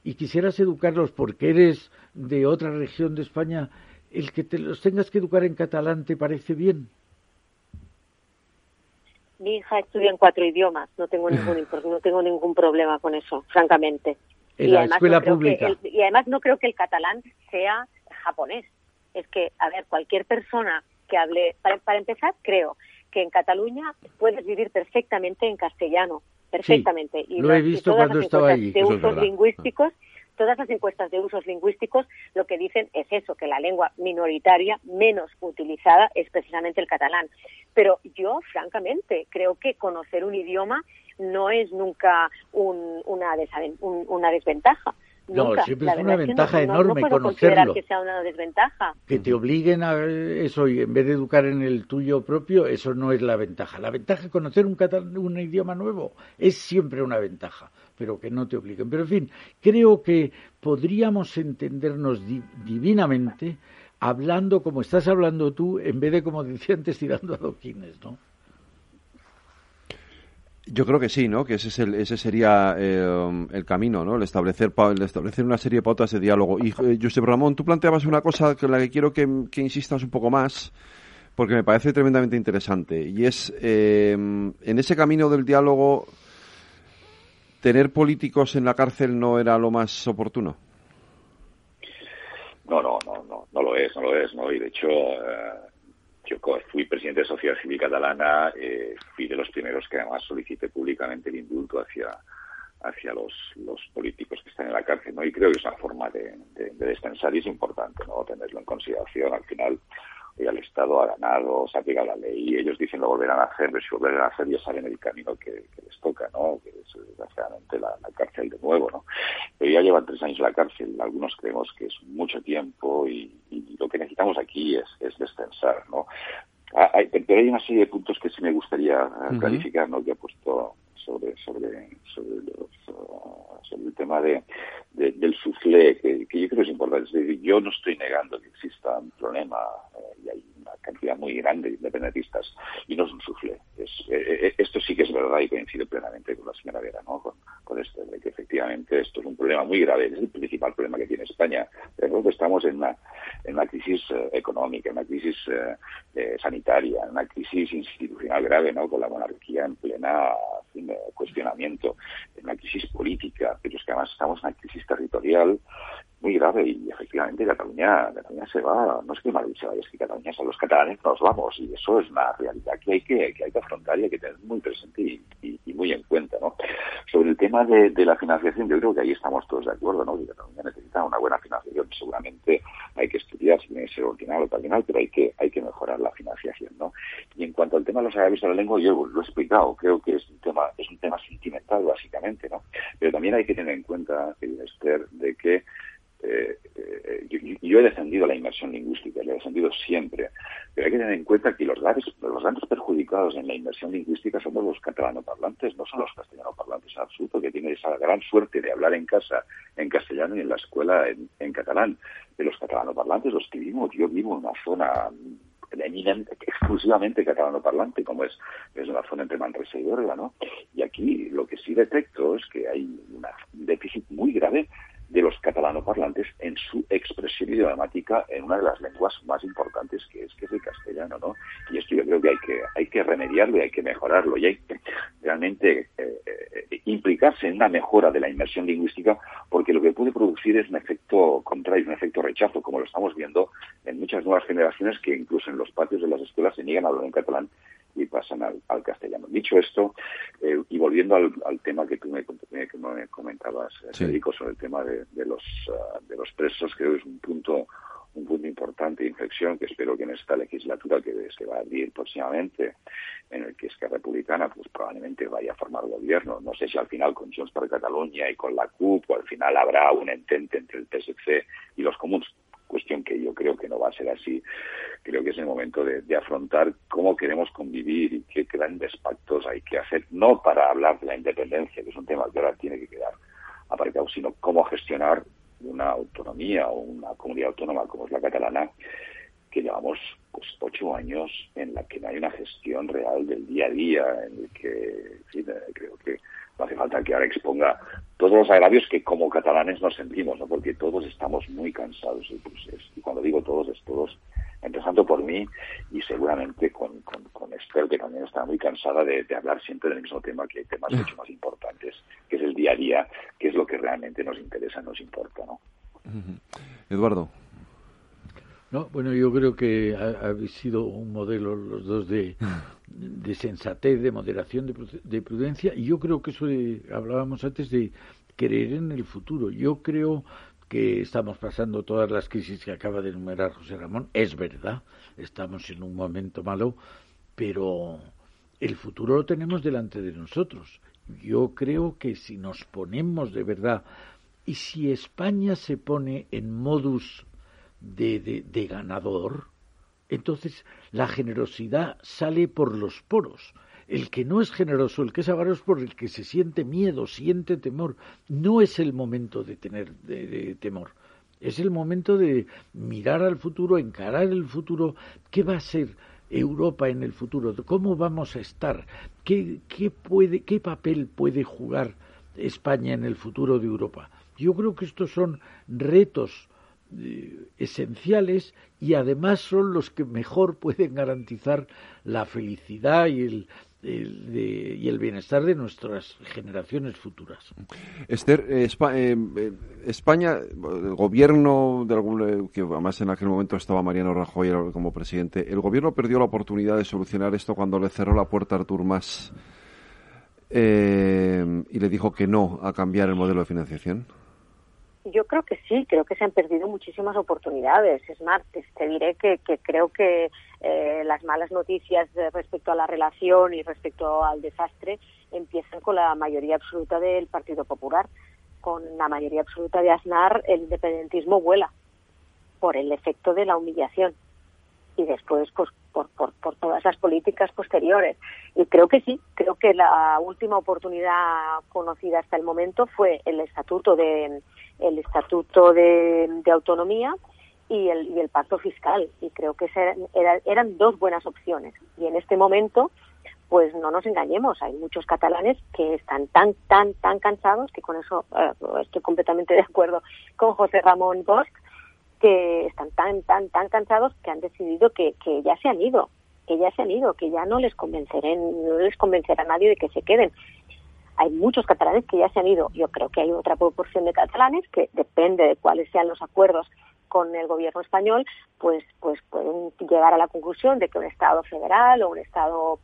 y quisieras educarlos porque eres de otra región de España, el que te los tengas que educar en catalán te parece bien? Mi hija estudia en cuatro idiomas, no tengo ningún no tengo ningún problema con eso, francamente. En la escuela pública. y además no creo que el catalán sea japonés. Es que, a ver, cualquier persona que hable, para, empezar, creo que en Cataluña puedes vivir perfectamente en castellano, perfectamente. y lo he visto cuando estaba allí. De usos lingüísticos todas las encuestas de usos lingüísticos lo que dicen es eso, que la lengua minoritaria menos utilizada es precisamente el catalán. Pero yo, francamente, creo que conocer un idioma no es nunca una, una desventaja. No, siempre es una ventaja enorme no, conocerlo. que sea una desventaja. Que te obliguen a eso y en vez de educar en el tuyo propio, eso no es la ventaja. La ventaja es conocer un, un idioma nuevo. Es siempre una ventaja, pero que no te obliguen. Pero en fin, creo que podríamos entendernos divinamente hablando como estás hablando tú, en vez de como decía antes, tirando adoquines, ¿no? Yo creo que sí, ¿no? Que ese, es el, ese sería eh, el camino, ¿no? El establecer, el establecer una serie de pautas de diálogo. Y, eh, Josep Ramón, tú planteabas una cosa con la que quiero que, insistas un poco más, porque me parece tremendamente interesante. Y es, eh, en ese camino del diálogo, ¿tener políticos en la cárcel no era lo más oportuno? No, no, no, no, no lo es, no lo es, ¿no? Y de hecho, yo fui presidente de Sociedad Civil Catalana, eh, fui de los primeros que además solicité públicamente el indulto hacia hacia los, los políticos que están en la cárcel, ¿no? Y creo que es una forma de, de, de descansar y es importante, ¿no? Tenerlo en consideración. Al final, el Estado ha ganado, se ha aplicado la ley y ellos dicen lo volverán a hacer, pero si volverán a hacer ya saben el camino que, les toca, ¿no? Que es desgraciadamente la, cárcel de nuevo, ¿no? Pero ya llevan tres años en la cárcel, algunos creemos que es mucho tiempo y, lo que necesitamos aquí es, es descansar, ¿no? Ah, hay, pero hay una serie de puntos que sí me gustaría clarificar, ¿no? Que ha puesto sobre sobre sobre, sobre el tema de, del suflé, que, yo creo que es importante. Es decir, yo no estoy negando que exista un problema eh, y hay una cantidad muy grande de independentistas y no es un suflé. Es, eh, eh, esto sí que es verdad y coincide plenamente con la señora Vera, ¿no? Con, con esto, de que efectivamente esto es un problema muy grave. Es el principal problema que tiene España. Pero estamos en una, en una crisis económica, en una crisis sanitaria, en una crisis institucional grave, ¿no? Con la monarquía en plena cuestionamiento, en una crisis política, pero es que además estamos en una crisis territorial muy grave y efectivamente Cataluña, Cataluña se va, no es que Madrid se vaya, es que Cataluña, los catalanes nos vamos y eso es una realidad que hay que, que hay que afrontar y hay que tener muy presente y, muy en cuenta, ¿no? Sobre el tema de, la financiación, yo creo que ahí estamos todos de acuerdo, ¿no? Que Cataluña necesita una buena financiación, seguramente hay que estudiar si tiene que ser ordinal o terminal, pero hay que, hay que mejorar la financiación, ¿no? Y en cuanto al tema de los agravios de la lengua, yo lo he explicado, creo que es un tema, es un tema sentimental básicamente, ¿no? Pero también hay que tener en cuenta, Esther, de que eh, eh, yo, he defendido la inmersión lingüística, la he defendido siempre, pero hay que tener en cuenta que los grandes, los grandes perjudicados en la inmersión lingüística somos los catalanoparlantes, no son los castellanoparlantes en absoluto, que tienen esa gran suerte de hablar en casa en castellano y en la escuela en, catalán. De los catalanoparlantes, los que vivimos, yo vivo en una zona exclusivamente catalano parlante, como es, es una zona entre Manresa y Berga, ¿no? Y aquí lo que sí detecto es que hay un déficit muy grave de los catalanoparlantes en su expresión idiomática en una de las lenguas más importantes que es que es el castellano, ¿no? Y esto yo creo que hay que hay que remediarlo y hay que mejorarlo y hay que realmente eh, eh, implicarse en una mejora de la inmersión lingüística porque lo que puede producir es un efecto contrario, un efecto rechazo, como lo estamos viendo en muchas nuevas generaciones que incluso en los patios de las escuelas se niegan a hablar en catalán y pasan al, castellano. Dicho esto, eh, y volviendo al, tema que tú me, comentabas, Federico, sobre el tema de, los, ah, de los presos, creo que es un punto un punto importante de inflexión que espero que en esta legislatura que se va a abrir próximamente, en el que es que Republicana pues probablemente vaya a formar gobierno. No sé si al final con Junts per Cataluña y con la CUP o al final habrá un entente entre el PSC y los comuns cuestión que yo creo que no va a ser así. Creo que es el momento de, afrontar cómo queremos convivir y qué grandes pactos hay que hacer, no para hablar de la independencia, que es un tema que ahora tiene que quedar aparcado, sino cómo gestionar una autonomía o una comunidad autónoma como es la catalana, que llevamos pues ocho años en la que no hay una gestión real del día a día, en el que creo que no hace falta que ahora exponga todos los agravios que como catalanes nos sentimos, ¿no? porque todos estamos muy cansados del proceso. Y cuando digo todos, es todos, empezando por mí y seguramente con, con, Esther, que también está muy cansada de, hablar siempre del mismo tema, que hay temas mucho más importantes, que es el día a día, que es lo que realmente nos interesa, nos importa, ¿no? Eduardo. No, bueno, yo creo que habéis sido un modelo los dos de, de sensatez, de moderación, de, prudencia, y yo creo que eso hablábamos antes de creer en el futuro. Yo creo que estamos pasando todas las crisis que acaba de enumerar José Ramón, es verdad, estamos en un momento malo, pero el futuro lo tenemos delante de nosotros. Yo creo que si nos ponemos de verdad y si España se pone en modus de, de, ganador, entonces la generosidad sale por los poros. El que no es generoso, el que es avaro es por el que se siente miedo, siente temor. No es el momento de tener de, temor. Es el momento de mirar al futuro, encarar el futuro. ¿Qué va a ser Europa en el futuro? ¿Cómo vamos a estar? ¿Qué, qué, puede, qué papel puede jugar España en el futuro de Europa? Yo creo que estos son retos esenciales y además son los que mejor pueden garantizar la felicidad y el, y el bienestar de nuestras generaciones futuras. Esther, eh, eh, España, el gobierno, de algún, que además en aquel momento estaba Mariano Rajoy como presidente, el gobierno perdió la oportunidad de solucionar esto cuando le cerró la puerta a Artur Mas y le dijo que no a cambiar el modelo de financiación. Yo creo que sí, creo que se han perdido muchísimas oportunidades. Es más, te, diré que, creo que eh, las malas noticias respecto a la relación y respecto al desastre empiezan con la mayoría absoluta del Partido Popular. Con la mayoría absoluta de Aznar, el independentismo vuela por el efecto de la humillación y después pues por, por, todas las políticas posteriores. Y creo que sí, creo que la última oportunidad conocida hasta el momento fue el estatuto de el Estatuto de, Autonomía y el, y el Pacto Fiscal. Y creo que eran, eran dos buenas opciones. Y en este momento, pues no nos engañemos, hay muchos catalanes que están tan, tan, tan cansados, que con eso eh, estoy completamente de acuerdo con José Ramón Bosch, que están tan, tan, tan cansados que han decidido que, que ya se han ido, que ya se han ido, que ya no les convenceré, no les convencerá nadie de que se queden hay muchos catalanes que ya se han ido. Yo creo que hay otra proporción de catalanes que depende de cuáles sean los acuerdos con el gobierno español, pues, pues pueden llegar a la conclusión de que un Estado federal o un Estado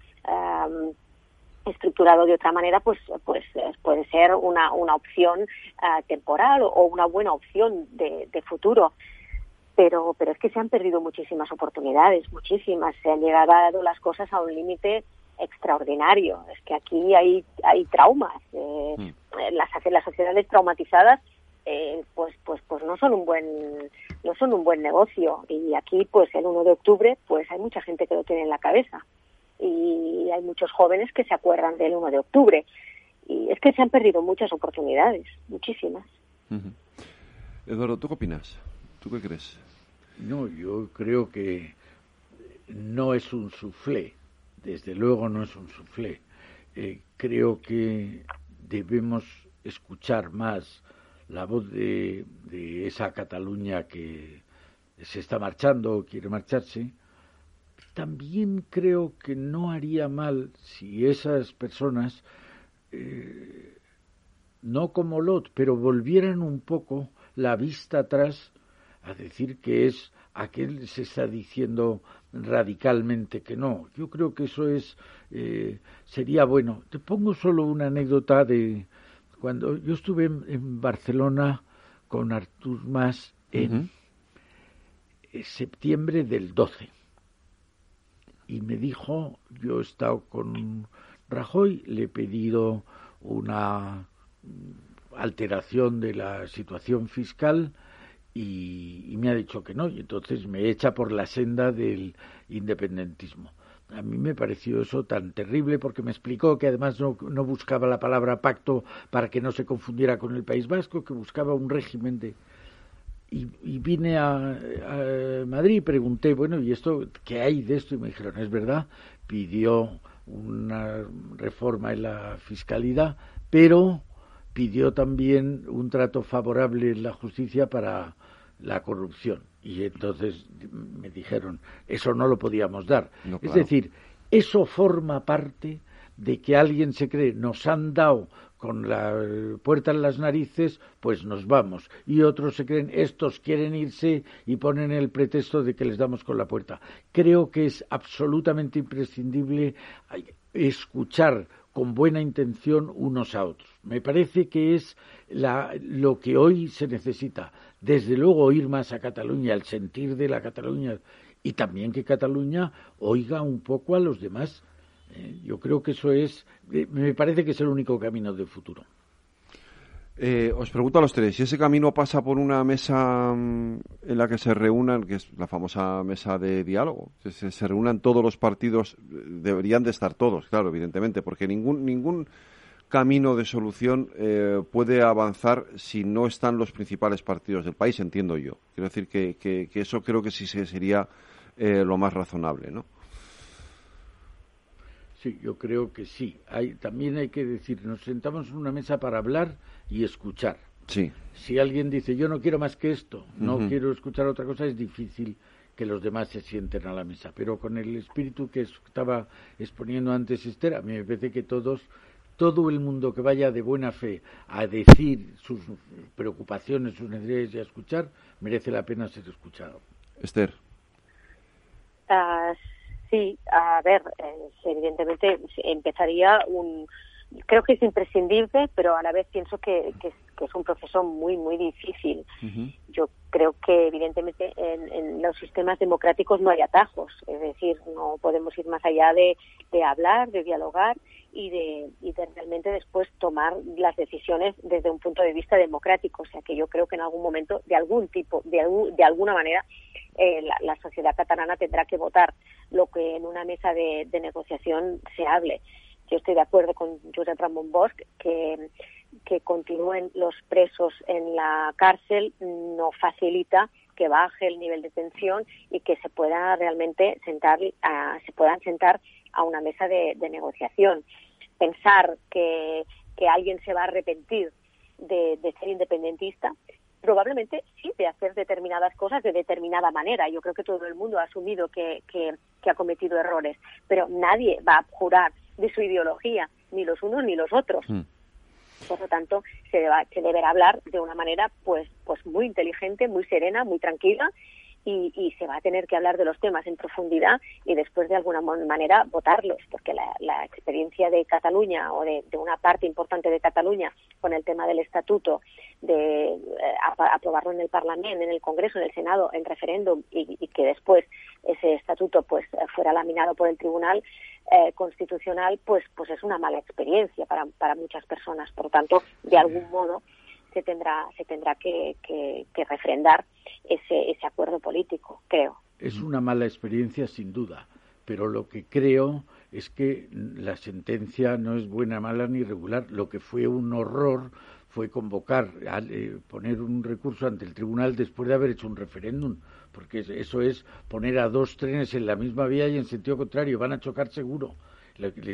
estructurado de otra manera, pues, pues puede ser una, una opción ah, temporal o una buena opción de futuro pero pero es que se han perdido muchísimas oportunidades, muchísimas. Se han llegado las cosas a un límite extraordinario. Es que aquí hay, hay traumas. Eh, mm. las, las sociedades traumatizadas eh, pues pues pues no son un buen no son un buen negocio y aquí pues el 1 de octubre pues hay mucha gente que lo tiene en la cabeza y hay muchos jóvenes que se acuerdan del 1 de octubre y es que se han perdido muchas oportunidades muchísimas Eduardo ¿tú qué opinas? ¿tú qué crees? No yo creo que no es un suflé desde luego no es un soufflé. Eh, creo que debemos escuchar más la voz de, esa Cataluña que se está marchando o quiere marcharse. También creo que no haría mal si esas personas, eh, no como Lot, pero volvieran un poco la vista atrás a decir que es aquel se está diciendo radicalmente que no. Yo creo que eso es eh, sería bueno. Te pongo solo una anécdota de cuando yo estuve en, Barcelona con Artur Mas en eh, septiembre del 12 y me dijo, yo he estado con Rajoy, le he pedido una alteración de la situación fiscal y, me ha dicho que no, y entonces me echa por la senda del independentismo. A mí me pareció eso tan terrible porque me explicó que además no, buscaba la palabra pacto para que no se confundiera con el País Vasco, que buscaba un régimen de... Y, vine a, a, Madrid y pregunté, bueno, ¿y esto qué hay de esto? Y me dijeron, es verdad, pidió una reforma en la fiscalidad, pero pidió también un trato favorable en la justicia para la corrupción. Y entonces me dijeron, eso no lo podíamos dar. Es decir, eso forma parte de que alguien se cree, nos han dado con la puerta en las narices, pues nos vamos. Y otros se creen, estos quieren irse y ponen el pretexto de que les damos con la puerta. Creo que es absolutamente imprescindible escuchar con buena intención unos a otros. Me parece que es lo que hoy se necesita. Desde luego oír más a Cataluña, el sentir de la Cataluña y también que Cataluña oiga un poco a los demás. Eh, yo creo que eso es, eh, me parece que es el único camino del futuro. Eh, os pregunto a los tres, si ese camino pasa por una mesa mm, en la que se reúnan, que es la famosa mesa de diálogo, se, se reúnan todos los partidos, deberían de estar todos, claro, evidentemente, porque ningún, ningún camino de solución puede avanzar si no están los principales partidos del país, entiendo yo. Quiero decir que, que, que eso creo que sí sería lo más razonable, ¿no? Sí, yo creo que sí. Hay, también hay que decir, nos sentamos en una mesa para hablar y escuchar. Sí. Si alguien dice, yo no quiero más que esto, no quiero escuchar otra cosa, es difícil que los demás se sienten a la mesa. Pero con el espíritu que estaba exponiendo antes Esther, a mí me parece que todos, todo el mundo que vaya de buena fe a decir sus preocupaciones, sus necesidades y a escuchar, merece la pena ser escuchado. Esther. Uh, Sí, a ver, eh, evidentemente empezaría un. Creo que es imprescindible, pero a la vez pienso que, que, es un proceso muy, muy difícil. Yo creo que, evidentemente, en, los sistemas democráticos no hay atajos. Es decir, no podemos ir más allá de, de hablar, de dialogar y de, y de realmente después tomar las decisiones desde un punto de vista democrático. O sea que yo creo que en algún momento, de algún tipo, de, de alguna manera, eh, la, sociedad catalana tendrá que votar lo que en una mesa de, negociación se hable. Yo estoy de acuerdo con Josep Ramón Bosch que, que continúen los presos en la cárcel no facilita que baje el nivel de tensión y que se pueda realmente sentar se puedan sentar a una mesa de, negociación. Pensar que, que, alguien se va a arrepentir de, ser independentista, probablemente sí de hacer determinadas cosas de determinada manera. Yo creo que todo el mundo ha asumido que, que, ha cometido errores, pero nadie va a jurar de su ideología, ni los unos ni los otros. Mm. Por lo tanto, se, se deberá hablar de una manera pues, pues muy inteligente, muy serena, muy tranquila y, se va a tener que hablar de los temas en profundidad y después de alguna manera votarlos, porque la, experiencia de Cataluña o de, una parte importante de Cataluña con el tema del estatuto, de eh, aprobarlo en el Parlamento, en el Congreso, en el Senado, en referéndum y, que después ese estatuto pues fuera laminado por el Tribunal eh, Constitucional, pues pues es una mala experiencia para, para muchas personas. Por lo tanto, de algún modo se tendrá se tendrá que, que, refrendar ese, ese acuerdo político, creo. Es una mala experiencia, sin duda, pero lo que creo es que la sentencia no es buena, mala ni regular. Lo que fue un horror fue convocar, eh, poner un recurso ante el tribunal después de haber hecho un referéndum, porque eso es poner a dos trenes en la misma vía y en sentido contrario, van a chocar seguro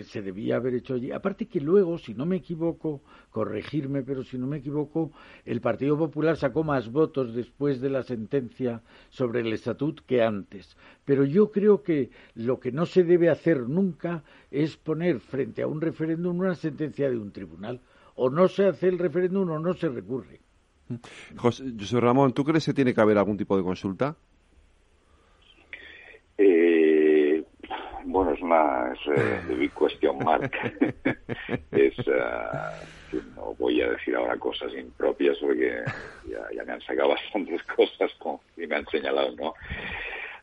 se debía haber hecho allí. Aparte que luego, si no me equivoco, corregirme, pero si no me equivoco, el Partido Popular sacó más votos después de la sentencia sobre el estatut que antes. Pero yo creo que lo que no se debe hacer nunca es poner frente a un referéndum una sentencia de un tribunal. O no se hace el referéndum o no se recurre. José, José Ramón, ¿tú crees que tiene que haber algún tipo de consulta? Eh, bueno, es una es, uh, big question mark. es, uh, no voy a decir ahora cosas impropias porque ya, ya me han sacado bastantes cosas como, y me han señalado, ¿no?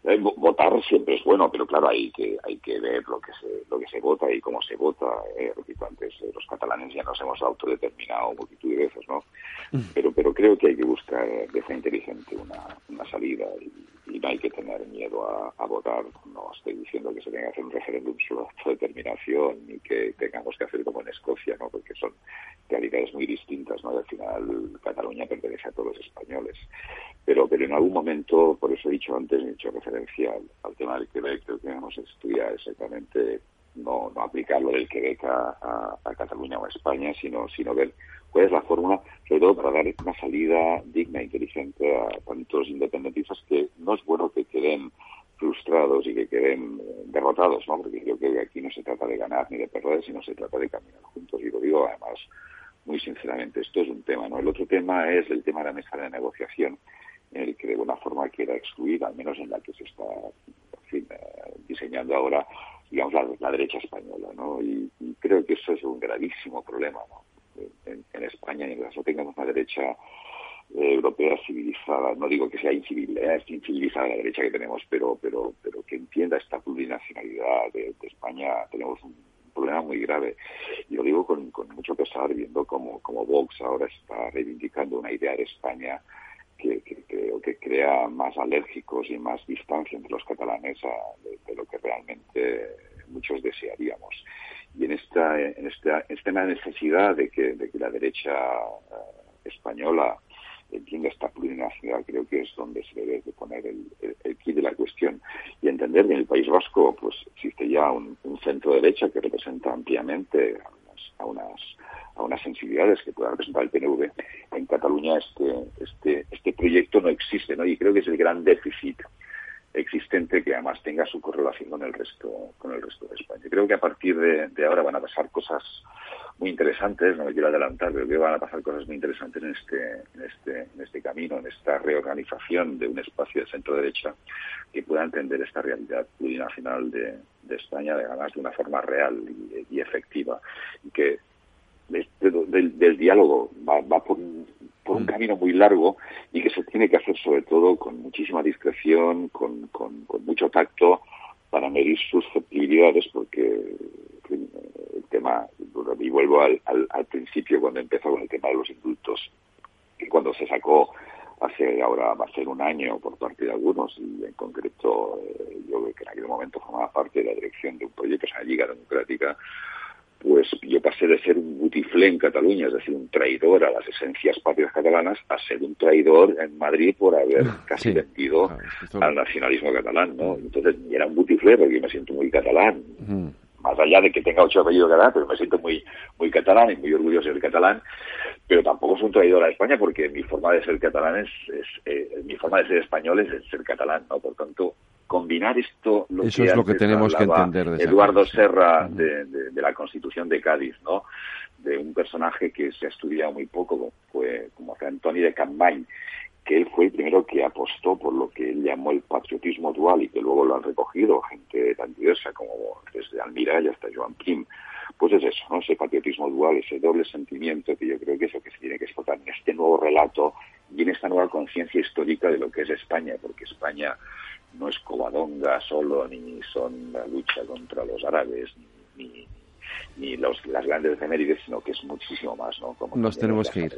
Eh, votar siempre es bueno, pero claro, hay que hay que ver lo que se lo que se vota y cómo se vota. Eh, repito antes, eh, los catalanes ya nos hemos autodeterminado multitud de veces, ¿no? Mm. Pero pero creo que hay que buscar de forma inteligente una, una salida y, no hay que tener miedo a, votar. No estoy diciendo que se tenga que hacer un referéndum sobre autodeterminación y que tengamos que hacer como en Escocia, ¿no? Porque son realidades muy distintas, ¿no? Y al final Cataluña pertenece a todos los españoles. Pero pero en algún momento, por eso he dicho antes, he dicho referéndum al, tema del Quebec, creo que hemos estudiar exactamente no, no del Quebec a, a, Cataluña o a España, sino, sino ver cuál es la fórmula, sobre todo para dar una salida digna e inteligente a tantos independentistas que no es bueno que queden frustrados y que queden eh, derrotados, ¿no? Porque creo que aquí no se trata de ganar ni de perder, sino se trata de caminar juntos. Y lo digo además muy sinceramente. Esto es un tema, ¿no? El otro tema es el tema de la mesa de negociación, en el que de alguna forma quiera excluir, al menos en la que se está eh, ahora, digamos, la, derecha española, ¿no? Y, creo que eso es un gravísimo problema, ¿no? En, España, en caso tengamos una derecha eh, europea civilizada, no digo que sea incivilizada la derecha que tenemos, pero, pero, pero que entienda esta plurinacionalidad de, España, tenemos un problema muy grave. Y lo digo con, mucho pesar, viendo cómo, como Vox ahora está reivindicando una idea de España que, creo que crea más alérgicos y más distancia entre los catalanes de, lo que realmente muchos desearíamos. Y en esta, en esta, esta necesidad de que, de que la derecha eh, española entienda esta plurinacionalidad, creo que es donde se debe de poner el, el, kit de la cuestión y entender que en el País Vasco pues existe ya un, centro derecha que representa ampliamente a unas, a unas, sensibilidades que pueda representar el PNV. En Cataluña este, este, este proyecto no existe, ¿no? Y creo que es el gran déficit existente que además tenga su correlación con el resto con el resto de España. Creo que a partir de, de ahora van a pasar cosas muy interesantes, no me quiero adelantar, pero que van a pasar cosas muy interesantes en este, en este, en este camino, en esta reorganización de un espacio de centro-derecha que pueda entender esta realidad plurinacional de, de España, además de una forma real y, efectiva, y que del, diálogo va, va por, un, por un mm. camino muy largo y que se tiene que hacer sobre todo con muchísima discreción, con, con, con mucho tacto, para medir susceptibilidades, porque el tema, y vuelvo al, al, principio cuando empezó con el tema de los indultos, que cuando se sacó hace ahora va a ser un año por parte de algunos, y en concreto eh, yo que en aquel momento formaba parte de la dirección de un proyecto, la Liga Democrática, pues yo pasé de ser un butiflé en Cataluña, es decir, un traidor a las esencias patrias catalanas, a ser un traidor en Madrid por haber casi vendido al nacionalismo catalán, ¿no? Entonces, era un butiflé porque yo me siento muy catalán, más allá de que tenga ocho apellidos catalán, pero me siento muy, muy catalán y muy orgulloso de ser catalán, pero tampoco es un traidor a España porque mi forma de ser catalán es, eh, mi forma de ser español es ser catalán, ¿no? Por tanto, combinar esto lo Eso es lo que tenemos que entender de Eduardo Serra de, la Constitución de Cádiz, ¿no? De un personaje que se ha estudiado muy poco, fue como fue Antonio de Campany, que él fue el primero que apostó por lo que él llamó el patriotismo dual y que luego lo han recogido gente tan diversa como desde Almira y hasta Joan Prim. Pues es eso, ¿no? ese patriotismo dual, ese doble sentimiento que yo creo que es lo que se tiene que explotar en este nuevo relato y en esta nueva conciencia histórica de lo que es España, porque España no es Covadonga solo, ni son la lucha contra los árabes, ni, ni, los, las grandes efemérides, sino que es muchísimo más, ¿no? Como Nos tenemos que ir.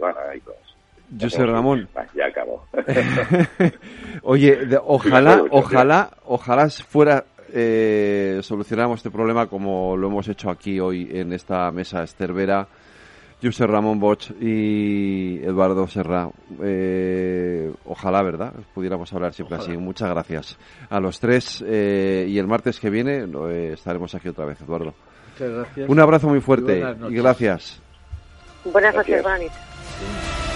José Ramón. Ya acabó. Oye, ojalá, ojalá, ojalá fuera eh, solucionáramos este problema como lo hemos hecho aquí hoy en esta mesa estervera José Ramón Boch y Eduardo Serra. Eh, ojalá, ¿verdad? Pudiéramos hablar siempre así. Muchas gracias a los tres. Eh, y el martes que viene eh, estaremos aquí otra vez, Eduardo. Muchas gracias. Un abrazo muy fuerte y, gracias. Buenas noches, buenas noches.